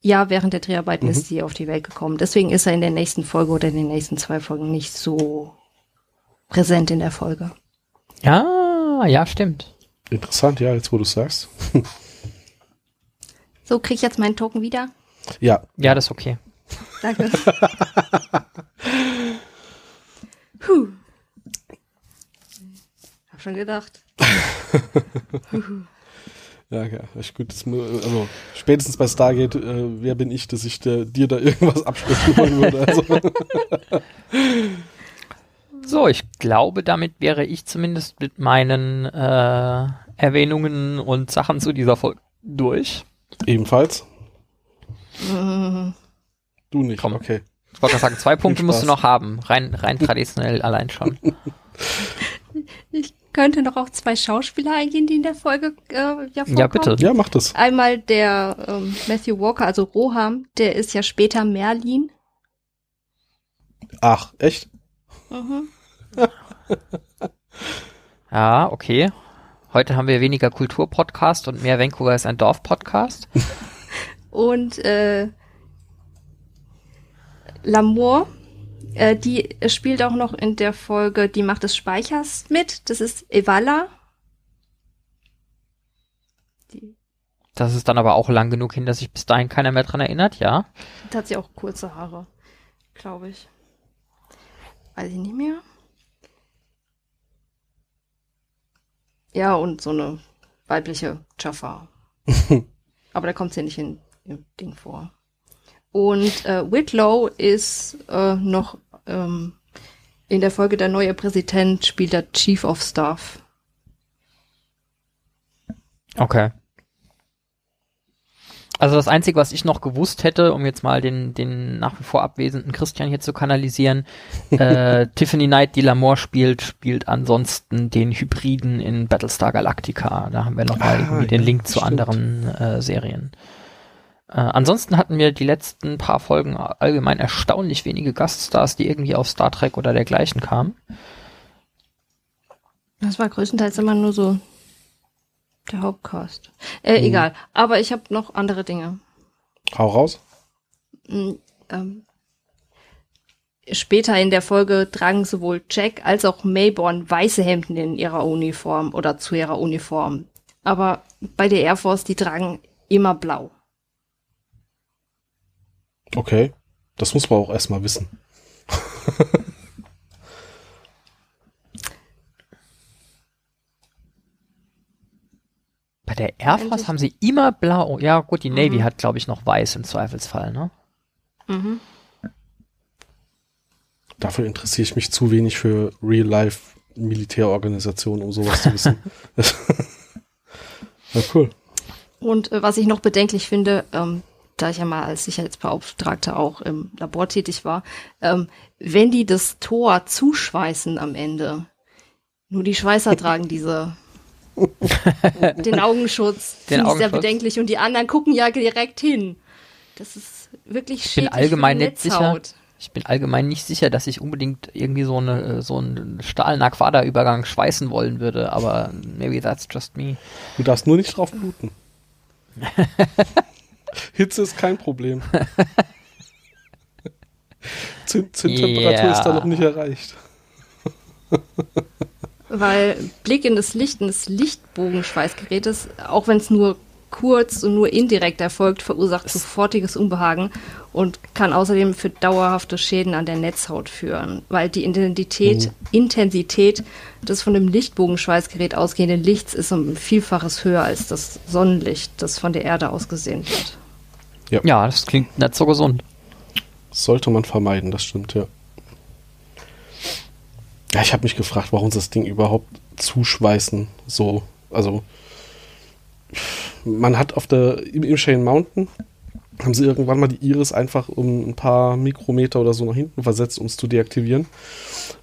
Ja, während der Dreharbeiten Mhm. ist sie auf die Welt gekommen. Deswegen ist er in der nächsten Folge oder in den nächsten zwei Folgen nicht so präsent in der Folge. Ja, ja, stimmt. Interessant, ja, jetzt wo du sagst. So, krieg ich jetzt meinen Token wieder? Ja, Ja, das ist okay. Danke. Puh. Hab schon gedacht. Ja, ja, echt gut. Das, also spätestens bei Stargate, äh, wer bin ich, dass ich der, dir da irgendwas absprechen wollen würde? Also. So, ich glaube, damit wäre ich zumindest mit meinen äh, Erwähnungen und Sachen zu dieser Folge durch. Ebenfalls. Mhm. Du nicht, Komm. okay. Ich wollte gerade sagen, zwei Punkte musst du noch haben. Rein, rein traditionell allein schon. Ich könnte noch auf zwei Schauspieler eingehen, die in der Folge äh, ja vorkommen. Ja, bitte. Ja, mach das. Einmal der ähm, Matthew Walker, also Roham, der ist ja später Merlin. Ach, echt? Mhm. Ja, okay. Heute haben wir weniger Kulturpodcast und mehr Vancouver ist ein Dorf-Podcast. Und äh, L'amour, äh, die spielt auch noch in der Folge Die Macht des Speichers mit. Das ist Evala. Die, Das ist dann aber auch lang genug hin, dass sich bis dahin keiner mehr dran erinnert, ja. die hat sie auch kurze Haare, glaube ich. Weiß ich nicht mehr. Ja, und so eine weibliche Jaffa. Aber da kommt sie nicht in im Ding vor. Und äh, Whitlow ist äh, noch ähm, in der Folge der neue Präsident spielt der Chief of Staff. Okay. Also das Einzige, was ich noch gewusst hätte, um jetzt mal den, den nach wie vor abwesenden Christian hier zu kanalisieren, äh, Tiffany Knight, die Lamore spielt, spielt ansonsten den Hybriden in Battlestar Galactica. Da haben wir nochmal Ah, irgendwie den ja, Link zu stimmt. anderen äh, Serien. Äh, ansonsten hatten wir die letzten paar Folgen allgemein erstaunlich wenige Gaststars, die irgendwie aus Star Trek oder dergleichen kamen. Das war größtenteils immer nur so der Hauptcast. Äh, Mhm. egal. Aber ich habe noch andere Dinge. Hau raus. Mm, ähm, später in der Folge tragen sowohl Jack als auch Mayborn weiße Hemden in ihrer Uniform oder zu ihrer Uniform. Aber bei der Air Force, die tragen immer blau. Okay. Das muss man auch erstmal wissen. Bei der Air Force haben sie immer blau. Ja, gut, die Navy Mhm. hat, glaube ich, noch weiß im Zweifelsfall, ne? Mhm. Dafür interessiere ich mich zu wenig für Real-Life Militärorganisationen, um sowas zu wissen. ja, cool. Und äh, was ich noch bedenklich finde, ähm, da ich ja mal als Sicherheitsbeauftragter auch im Labor tätig war, ähm, wenn die das Tor zuschweißen am Ende, nur die Schweißer tragen diese den Augenschutz. Den Finde ich sehr Augenschutz. bedenklich und die anderen gucken ja direkt hin. Das ist wirklich Ich bin allgemein für die nicht sicher. Ich bin allgemein nicht sicher, dass ich unbedingt irgendwie so eine so einen Stahl-Naquada-Übergang schweißen wollen würde, aber maybe that's just me. Du darfst nur nicht drauf bluten. Hitze ist kein Problem. Zünd Zündtemperatur Ja. ist da noch nicht erreicht. Weil Blick in das Licht des Lichtbogenschweißgerätes, auch wenn es nur kurz und nur indirekt erfolgt, verursacht sofortiges Unbehagen und kann außerdem für dauerhafte Schäden an der Netzhaut führen, weil die Intensität, Intensität des von dem Lichtbogenschweißgerät ausgehenden Lichts ist um ein Vielfaches höher als das Sonnenlicht, das von der Erde aus gesehen wird. Ja, das klingt nicht so gesund. Sollte man vermeiden, das stimmt, ja. Ja, ich habe mich gefragt, warum sie das Ding überhaupt zuschweißen. So, also man hat auf der im, im Shane Mountain haben sie irgendwann mal die Iris einfach um ein paar Mikrometer oder so nach hinten versetzt, um es zu deaktivieren.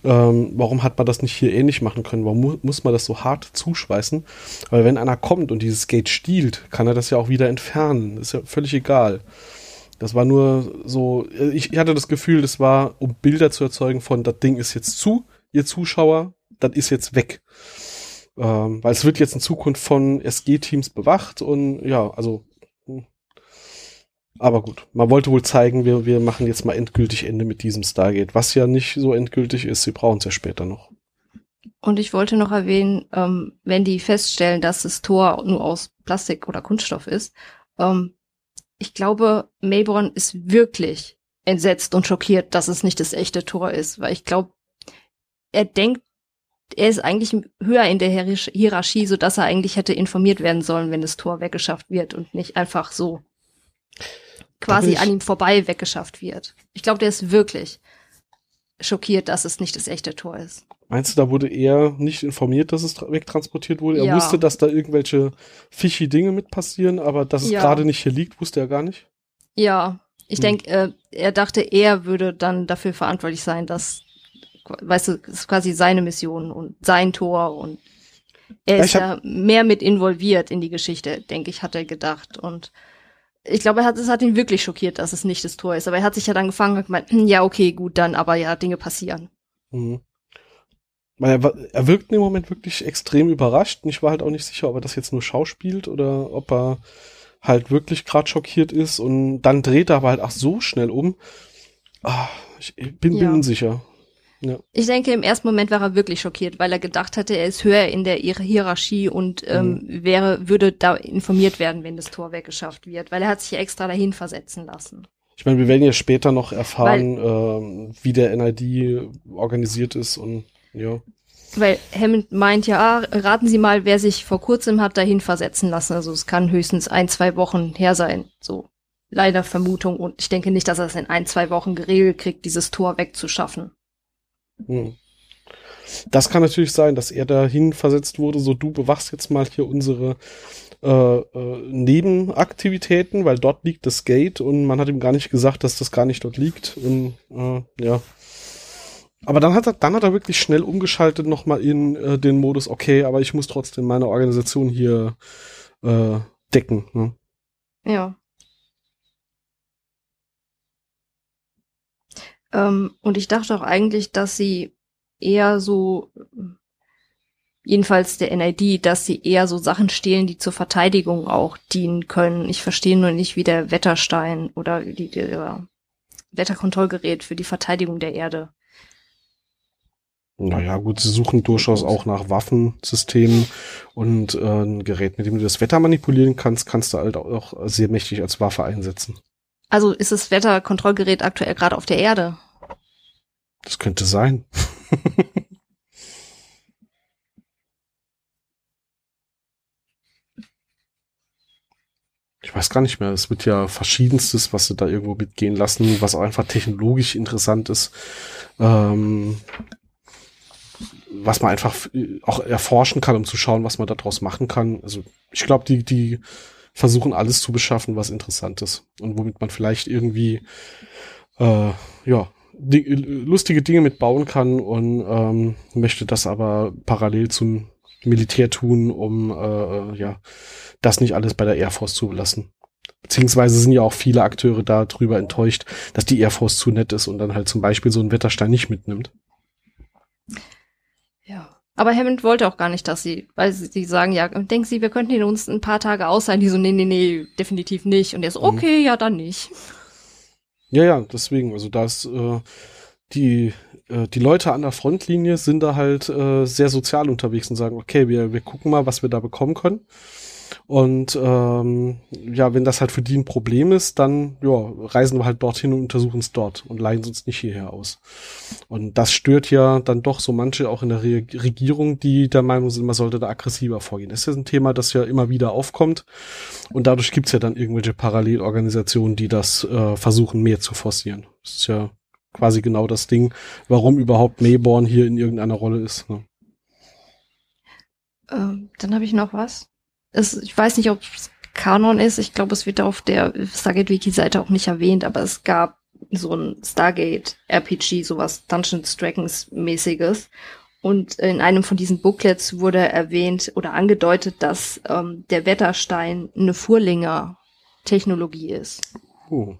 Ähm, warum hat man das nicht hier ähnlich machen können? Warum mu muss man das so hart zuschweißen? Weil wenn einer kommt und dieses Gate stiehlt, kann er das ja auch wieder entfernen. Ist ja völlig egal. Das war nur so, ich, ich hatte das Gefühl, das war, um Bilder zu erzeugen von, das Ding ist jetzt zu, ihr Zuschauer, das ist jetzt weg. Ähm, weil es wird jetzt in Zukunft von SG-Teams bewacht und ja, also. Aber gut, man wollte wohl zeigen, wir, wir machen jetzt mal endgültig Ende mit diesem Stargate, was ja nicht so endgültig ist, sie brauchen es ja später noch. Und ich wollte noch erwähnen, ähm, wenn die feststellen, dass das Tor nur aus Plastik oder Kunststoff ist, ähm, ich glaube, Mayborn ist wirklich entsetzt und schockiert, dass es nicht das echte Tor ist, weil ich glaube, er denkt er ist eigentlich höher in der Hierarchie, so dass er eigentlich hätte informiert werden sollen, wenn das Tor weggeschafft wird und nicht einfach so quasi an ihm vorbei weggeschafft wird. Ich glaube, der ist wirklich schockiert, dass es nicht das echte Tor ist. Meinst du, da wurde er nicht informiert, dass es wegtransportiert wurde? Er ja. wusste, dass da irgendwelche fishy Dinge mit passieren, aber dass es ja. gerade nicht hier liegt, wusste er gar nicht? Ja, ich hm. denke, äh, er dachte, er würde dann dafür verantwortlich sein, dass, weißt du, es ist quasi seine Mission und sein Tor und er ist ja mehr mit involviert in die Geschichte, denke ich, hat er gedacht. Und ich glaube, er hat, es hat ihn wirklich schockiert, dass es nicht das Tor ist. Aber er hat sich ja dann gefangen und gemeint, hm, ja, okay, gut, dann, aber ja, Dinge passieren. Mhm. Er, er wirkt im Moment wirklich extrem überrascht und ich war halt auch nicht sicher, ob er das jetzt nur schauspielt oder ob er halt wirklich gerade schockiert ist und dann dreht er aber halt auch so schnell um. Ah, ich bin, ja. bin unsicher. Ja. Ich denke, im ersten Moment war er wirklich schockiert, weil er gedacht hatte, er ist höher in der Hierarchie und ähm, mhm. wäre, würde da informiert werden, wenn das Tor weggeschafft wird, weil er hat sich extra dahin versetzen lassen. Ich meine, wir werden ja später noch erfahren, weil, ähm, wie der NID organisiert ist und ja. Weil Hammond meint ja, ah, raten Sie mal, wer sich vor kurzem hat dahin versetzen lassen. Also es kann höchstens ein, zwei Wochen her sein. So leider Vermutung. Und ich denke nicht, dass er es in ein, zwei Wochen geregelt kriegt, dieses Tor wegzuschaffen. Hm. Das kann natürlich sein, dass er dahin versetzt wurde, so du bewachst jetzt mal hier unsere äh, äh, Nebenaktivitäten, weil dort liegt das Gate und man hat ihm gar nicht gesagt, dass das gar nicht dort liegt. Und äh, ja. Aber dann hat er, dann hat er wirklich schnell umgeschaltet nochmal in äh, den Modus, okay, aber ich muss trotzdem meine Organisation hier äh, decken. Ne? Ja. Ähm, und ich dachte auch eigentlich, dass sie eher so, jedenfalls der NID, dass sie eher so Sachen stehlen, die zur Verteidigung auch dienen können. Ich verstehe nur nicht, wie der Wetterstein oder die, der Wetterkontrollgerät für die Verteidigung der Erde. Naja, gut, sie suchen durchaus auch nach Waffensystemen und äh, ein Gerät, mit dem du das Wetter manipulieren kannst, kannst du halt auch sehr mächtig als Waffe einsetzen. Also ist das Wetterkontrollgerät aktuell gerade auf der Erde? Das könnte sein. ich weiß gar nicht mehr. Es wird ja verschiedenstes, was sie da irgendwo mitgehen lassen, was auch einfach technologisch interessant ist. Ähm, was man einfach auch erforschen kann, um zu schauen, was man daraus machen kann. Also ich glaube, die, die versuchen alles zu beschaffen, was interessant ist und womit man vielleicht irgendwie äh, ja die, lustige Dinge mitbauen kann und ähm, möchte das aber parallel zum Militär tun, um äh, ja das nicht alles bei der Air Force zu belassen. Beziehungsweise sind ja auch viele Akteure darüber enttäuscht, dass die Air Force zu nett ist und dann halt zum Beispiel so einen Wetterstein nicht mitnimmt. Ja. Aber Hammond wollte auch gar nicht, dass sie, weil sie, sie sagen, ja, denken Sie, wir könnten ihn uns ein paar Tage ausleihen. Die so, nee, nee, nee, definitiv nicht. Und er so, mhm. okay, ja, dann nicht. Ja, ja, deswegen, also da ist äh, die, äh, die Leute an der Frontlinie sind da halt äh, sehr sozial unterwegs und sagen, okay, wir, wir gucken mal, was wir da bekommen können. Und ähm, ja, wenn das halt für die ein Problem ist, dann ja, reisen wir halt dorthin und untersuchen es dort und leihen es uns nicht hierher aus. Und das stört ja dann doch so manche auch in der Re Regierung, die der Meinung sind, man sollte da aggressiver vorgehen. Das ist ein Thema, das ja immer wieder aufkommt. Und dadurch gibt's ja dann irgendwelche Parallelorganisationen, die das äh, versuchen, mehr zu forcieren. Das ist ja quasi genau das Ding, warum überhaupt Mayborn hier in irgendeiner Rolle ist. Ne? Ähm, dann habe ich noch was es, ich weiß nicht, ob es Kanon ist. Ich glaube, es wird auf der Stargate-Wiki-Seite auch nicht erwähnt, aber es gab so ein Stargate-RPG, sowas Dungeons Dragons-mäßiges. Und in einem von diesen Booklets wurde erwähnt oder angedeutet, dass ähm, der Wetterstein eine Furlinger-Technologie ist. Oh.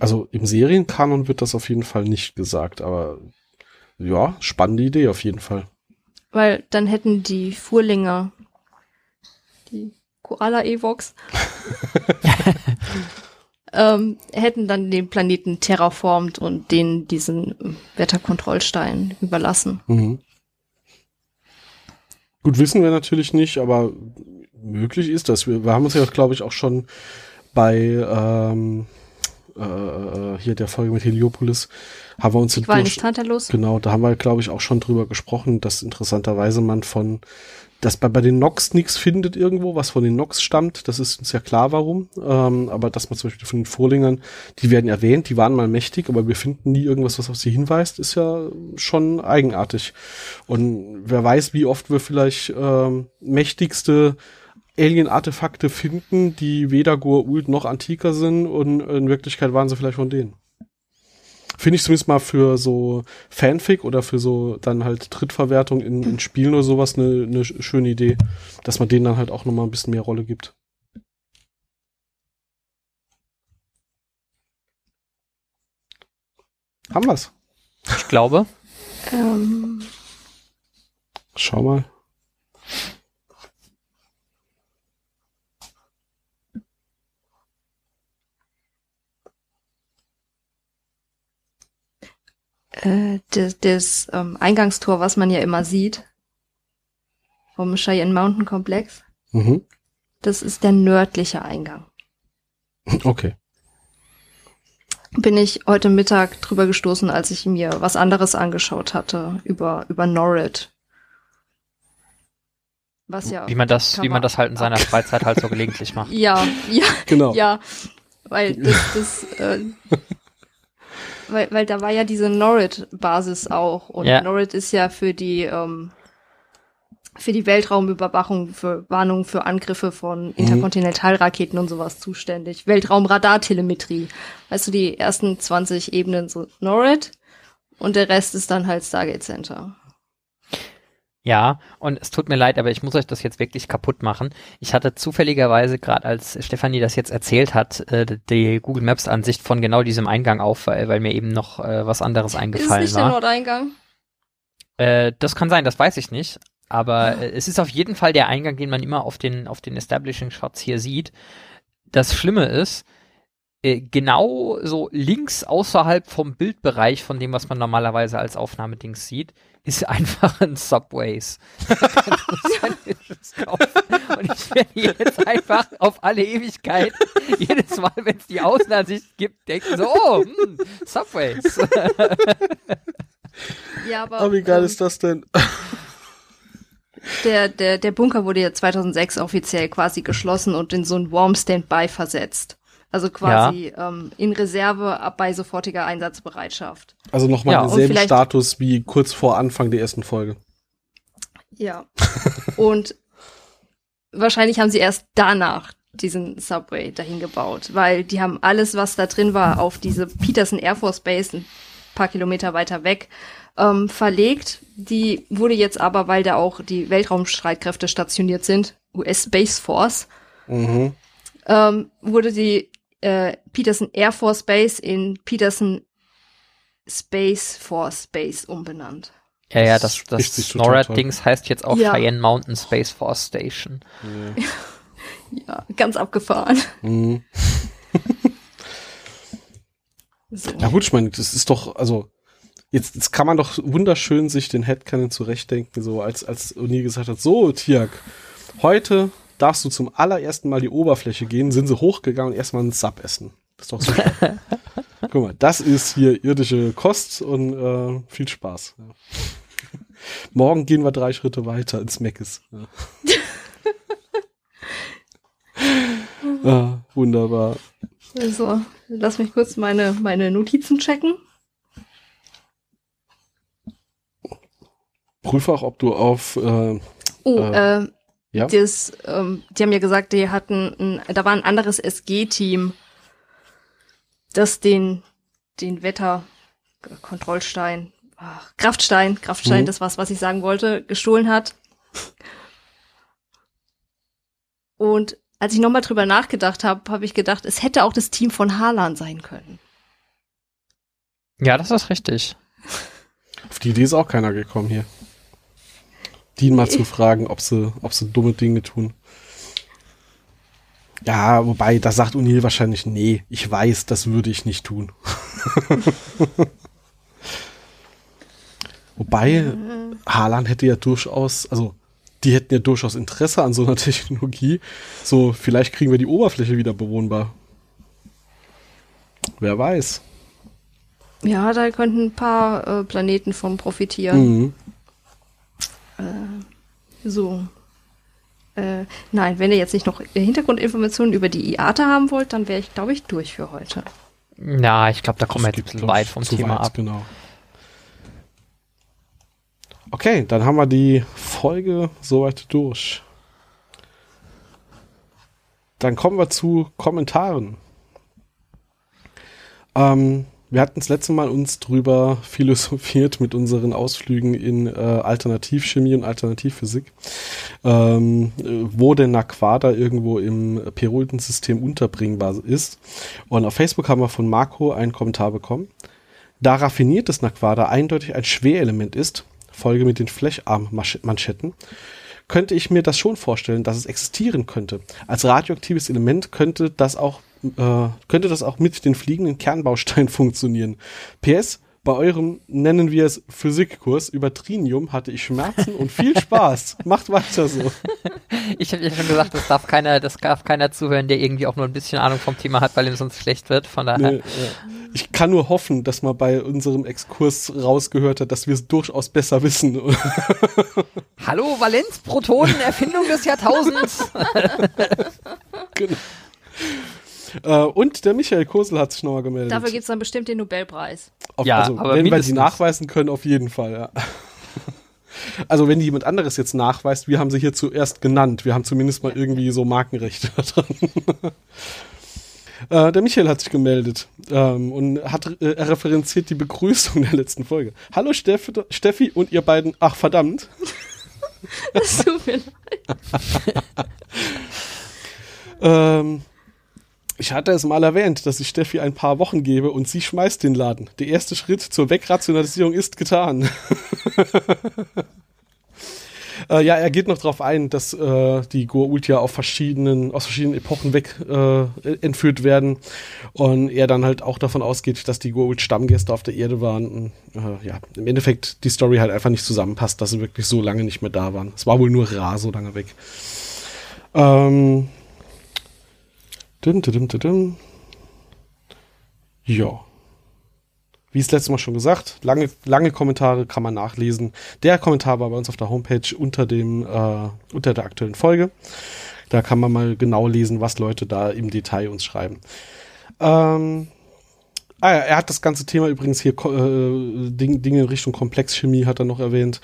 Also im Serienkanon wird das auf jeden Fall nicht gesagt, aber ja, spannende Idee auf jeden Fall. Weil dann hätten die Furlinger Koala Evox, ähm, hätten dann den Planeten terraformt und den diesen Wetterkontrollstein überlassen. Mhm. Gut, wissen wir natürlich nicht, aber möglich ist das. Wir, wir haben uns ja, glaube ich, auch schon bei ähm, äh, hier der Folge mit Heliopolis, haben wir uns Die Qualen des Tantalus. Genau, da haben wir, glaube ich, auch schon drüber gesprochen, dass interessanterweise man von, dass man bei den Nox nichts findet irgendwo, was von den Nox stammt. Das ist uns ja klar, warum. Ähm, aber dass man zum Beispiel von den Vorlingern, die werden erwähnt, die waren mal mächtig, aber wir finden nie irgendwas, was auf sie hinweist, ist ja schon eigenartig. Und wer weiß, wie oft wir vielleicht ähm, mächtigste Alien-Artefakte finden, die weder Goa'uld noch antiker sind und in Wirklichkeit waren sie vielleicht von denen. Finde ich zumindest mal für so Fanfic oder für so dann halt Drittverwertung in, in Spielen oder sowas eine, eine schöne Idee, dass man denen dann halt auch nochmal ein bisschen mehr Rolle gibt. Haben wir's? Ich glaube. Ähm, Schau mal. äh, das, das ähm, Eingangstor, was man ja immer sieht, vom Cheyenne Mountain Komplex, Mhm. das ist der nördliche Eingang. Okay. Bin ich heute Mittag drüber gestoßen, als ich mir was anderes angeschaut hatte über, über Norrid. Was ja. Wie man das, wie man das halt in seiner Freizeit halt so gelegentlich macht. Ja, ja, Genau. ja. Weil das, das äh, weil, weil da war ja diese Norrid-Basis auch. Und Ja. Norrid ist ja für die, ähm, für die Weltraumüberwachung, für Warnungen für Angriffe von Interkontinentalraketen und sowas zuständig. Weltraumradartelemetrie. Weißt du, die ersten 20 Ebenen so Norrid und der Rest ist dann halt Stargate Center. Ja, und es tut mir leid, aber ich muss euch das jetzt wirklich kaputt machen. Ich hatte zufälligerweise, gerade als Stefanie das jetzt erzählt hat, äh, die Google Maps Ansicht von genau diesem Eingang auf, weil, weil mir eben noch äh, was anderes Ist es eingefallen nicht der war. Nordeingang? Äh, das kann sein, das weiß ich nicht. Aber äh, es ist auf jeden Fall der Eingang, den man immer auf den, auf den Establishing Shots hier sieht. Das Schlimme ist, genau so links außerhalb vom Bildbereich von dem, was man normalerweise als Aufnahmedings sieht, ist einfach ein Subways. Und ich werde jetzt einfach auf alle Ewigkeit, jedes Mal, wenn es die Außenansicht gibt, denken so, oh, hm, Subways. Ja, aber, Aber wie geil ähm, ist das denn? Der, der, der Bunker wurde ja 2006 offiziell quasi geschlossen und in so ein Warm Standby versetzt. Also quasi ähm, in Reserve ab bei sofortiger Einsatzbereitschaft. Also nochmal Ja, denselben Status wie kurz vor Anfang der ersten Folge. Ja. und wahrscheinlich haben sie erst danach diesen Subway dahin gebaut, weil die haben alles, was da drin war, auf diese Peterson Air Force Base ein paar Kilometer weiter weg ähm, verlegt. Die wurde jetzt aber, weil da auch die Weltraumstreitkräfte stationiert sind, US Space Force, Mhm. ähm, wurde die äh, Peterson Air Force Base in Peterson Space Force Base umbenannt. Ja, ja, Das das, das NORAD-Dings heißt jetzt auch Ja. Cheyenne Mountain Space Force Station. Ja, ganz abgefahren. Mhm. So. Ja gut, ich meine, das ist doch, also jetzt, jetzt kann man doch wunderschön sich den Headcanon zurechtdenken, so als, als Uni gesagt hat, so, Tiak, heute darfst du zum allerersten Mal die Oberfläche gehen, sind sie hochgegangen und erstmal einen Sub essen. Das ist doch super. Guck mal, das ist hier irdische Kost und äh, viel Spaß. Ja. Morgen gehen wir drei Schritte weiter ins Meckes. Ja. ah, wunderbar. Also, lass mich kurz meine, meine Notizen checken. Prüfe auch, ob du auf äh, Oh, Äh, äh, ja? das, ähm, die haben ja gesagt, die hatten, ein, da war ein anderes SG-Team, das den, den Wetterkontrollstein, ach, Kraftstein, Kraftstein, Mhm. das war's, was ich sagen wollte, gestohlen hat. Und als ich nochmal drüber nachgedacht habe, habe ich gedacht, es hätte auch das Team von Harlan sein können. Ja, das ist richtig. Auf die Idee ist auch keiner gekommen hier. Die mal zu fragen, ob sie, ob sie dumme Dinge tun. Ja, wobei, da sagt O'Neill wahrscheinlich, nee, ich weiß, das würde ich nicht tun. wobei, Haaland hätte ja durchaus, also, die hätten ja durchaus Interesse an so einer Technologie. So, vielleicht kriegen wir die Oberfläche wieder bewohnbar. Wer weiß. Ja, da könnten ein paar äh, Planeten von profitieren. Mhm. Äh, so. Äh, nein, wenn ihr jetzt nicht noch Hintergrundinformationen über die IATA haben wollt, dann wäre ich, glaube ich, durch für heute. Ja, ich glaube, da kommen wir jetzt ein bisschen weit vom Thema weit, ab. Genau. Okay, dann haben wir die Folge soweit durch. Dann kommen wir zu Kommentaren. Ähm, wir hatten das letzte Mal uns drüber philosophiert mit unseren Ausflügen in äh, Alternativchemie und Alternativphysik, ähm, äh, wo denn Naquada irgendwo im Periodensystem unterbringbar ist. Und auf Facebook haben wir von Marco einen Kommentar bekommen. Da raffiniertes Naquada eindeutig ein Schwerelement ist, Folge mit den Flecharm-Manschetten, könnte ich mir das schon vorstellen, dass es existieren könnte. Als radioaktives Element könnte das auch, äh, könnte das auch mit den fliegenden Kernbausteinen funktionieren. PS, bei eurem, nennen wir es Physikkurs über Trinium, hatte ich Schmerzen und viel Spaß. Macht weiter so. Ich habe ja schon gesagt, das darf keiner, das darf keiner zuhören, der irgendwie auch nur ein bisschen Ahnung vom Thema hat, weil ihm sonst schlecht wird. Von daher. Nee, äh, ich kann nur hoffen, dass man bei unserem Exkurs rausgehört hat, dass wir es durchaus besser wissen. Hallo Valenzprotonen, Erfindung des Jahrtausends. genau. Äh, und der Michael Kosel hat sich nochmal gemeldet. Dafür gibt's dann bestimmt den Nobelpreis. Auf, Ja, also, aber wenn wir sie nachweisen können, auf jeden Fall, ja. Also wenn jemand anderes jetzt nachweist, wir haben sie hier zuerst genannt. Wir haben zumindest mal irgendwie so Markenrechte dran. äh, der Michael hat sich gemeldet ähm, und hat äh, er referenziert die Begrüßung der letzten Folge. Hallo Steff, Steffi und ihr beiden. Ach verdammt. Das tut mir leid. Ähm, ich hatte es mal erwähnt, dass ich Steffi ein paar Wochen gebe und sie schmeißt den Laden. Der erste Schritt zur Wegrationalisierung ist getan. äh, ja, er geht noch darauf ein, dass äh, die Goa'uld ja auf verschiedenen, aus verschiedenen Epochen weg äh, entführt werden und er dann halt auch davon ausgeht, dass die Goa'uld Stammgäste auf der Erde waren. Und, äh, ja, im Endeffekt die Story halt einfach nicht zusammenpasst, dass sie wirklich so lange nicht mehr da waren. Es war wohl nur Ra so lange weg. Ähm, Dum, dum, dum, dum. Ja. Wie es letztes Mal schon gesagt, lange, lange Kommentare kann man nachlesen. Der Kommentar war bei uns auf der Homepage unter dem, äh, unter der aktuellen Folge. Da kann man mal genau lesen, was Leute da im Detail uns schreiben. Ähm, ah ja, er hat das ganze Thema übrigens hier, äh, Ding, Dinge in Richtung Komplexchemie hat er noch erwähnt.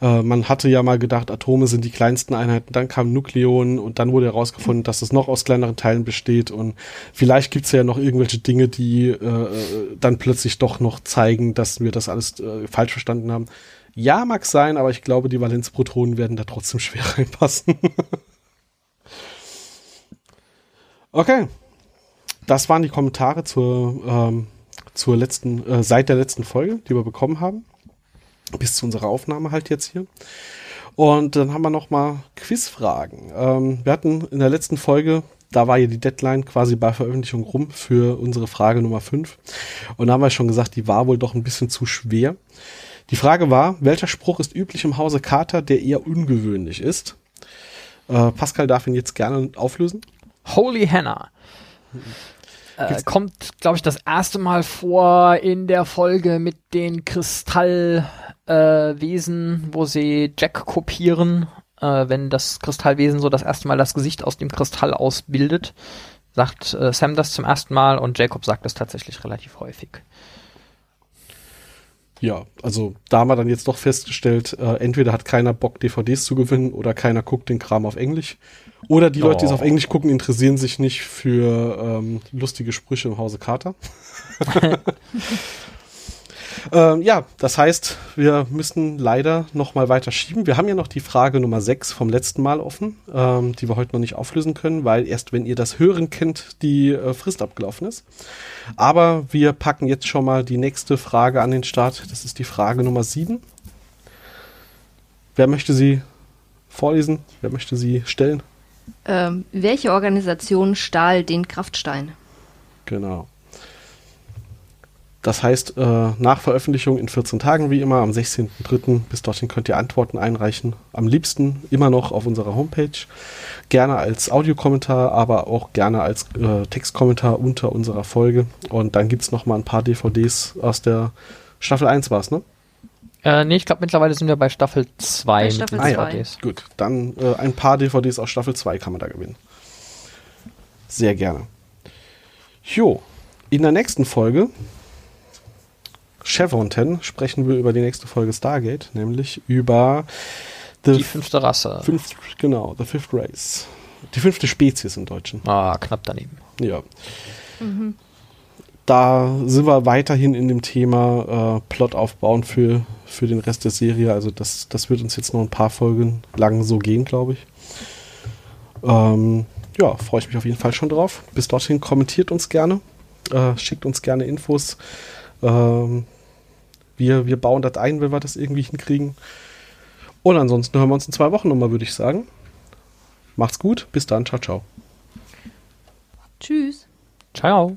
Äh, man hatte ja mal gedacht, Atome sind die kleinsten Einheiten, dann kam Nukleon und dann wurde herausgefunden, dass es noch aus kleineren Teilen besteht und vielleicht gibt's ja noch irgendwelche Dinge, die äh, dann plötzlich doch noch zeigen, dass wir das alles äh, falsch verstanden haben. Ja, mag sein, aber ich glaube, die Valenzprotonen werden da trotzdem schwer reinpassen. okay. Das waren die Kommentare zur, ähm, zur letzten, äh, seit der letzten Folge, die wir bekommen haben. Bis zu unserer Aufnahme halt jetzt hier. Und dann haben wir noch mal Quizfragen. Ähm, wir hatten in der letzten Folge, da war ja die Deadline quasi bei Veröffentlichung rum für unsere Frage Nummer 5. Und da haben wir schon gesagt, die war wohl doch ein bisschen zu schwer. Die Frage war, welcher Spruch ist üblich im Hause Carter, der eher ungewöhnlich ist? Äh, Pascal darf ihn jetzt gerne auflösen. Holy Hannah. Äh, kommt, glaube ich, das erste Mal vor in der Folge mit den Kristallwesen, äh, wo sie Jack kopieren, äh, wenn das Kristallwesen so das erste Mal das Gesicht aus dem Kristall ausbildet. Sagt äh, Sam das zum ersten Mal und Jacob sagt das tatsächlich relativ häufig. Ja, also da haben wir dann jetzt doch festgestellt, äh, entweder hat keiner Bock, DVDs zu gewinnen oder keiner guckt den Kram auf Englisch. Oder die Leute, die es Oh. auf Englisch gucken, interessieren sich nicht für ähm, lustige Sprüche im Hause Carter. ähm, ja, das heißt, wir müssen leider noch mal weiter schieben. Wir haben ja noch die Frage Nummer 6 vom letzten Mal offen, ähm, die wir heute noch nicht auflösen können, weil erst wenn ihr das Hören kennt, die äh, Frist abgelaufen ist. Aber wir packen jetzt schon mal die nächste Frage an den Start. Das ist die Frage Nummer 7. Wer möchte sie vorlesen? Wer möchte sie stellen? Ähm, welche Organisation stahl den Kraftstein? Genau. Das heißt, äh, nach Veröffentlichung in 14 Tagen wie immer am 16.03. Bis dorthin könnt ihr Antworten einreichen. Am liebsten immer noch auf unserer Homepage. Gerne als Audiokommentar, aber auch gerne als äh, Textkommentar unter unserer Folge. Und dann gibt es nochmal ein paar DVDs aus der Staffel 1 war es, ne? Äh, nee, ich glaube mittlerweile sind wir bei Staffel 2 Bei Staffel mit zwei. DVDs. Gut, dann äh, ein paar DVDs aus Staffel 2 kann man da gewinnen. Sehr gerne. Jo, in der nächsten Folge, Chevron 10, sprechen wir über die nächste Folge Stargate, nämlich über The Die fünfte Rasse. fünf, genau, The Fifth Race. Die fünfte Spezies im Deutschen. Ah, knapp daneben. Ja. Da sind wir weiterhin in dem Thema äh, Plot aufbauen für, für den Rest der Serie. Also das, das wird uns jetzt noch ein paar Folgen lang so gehen, glaube ich. Ähm, ja, freue ich mich auf jeden Fall schon drauf. Bis dorthin kommentiert uns gerne, äh, schickt uns gerne Infos. Ähm, wir, wir bauen das ein, wenn wir das irgendwie hinkriegen. Und ansonsten hören wir uns in zwei Wochen nochmal, würde ich sagen. Macht's gut, bis dann, ciao, ciao. Tschüss. Ciao.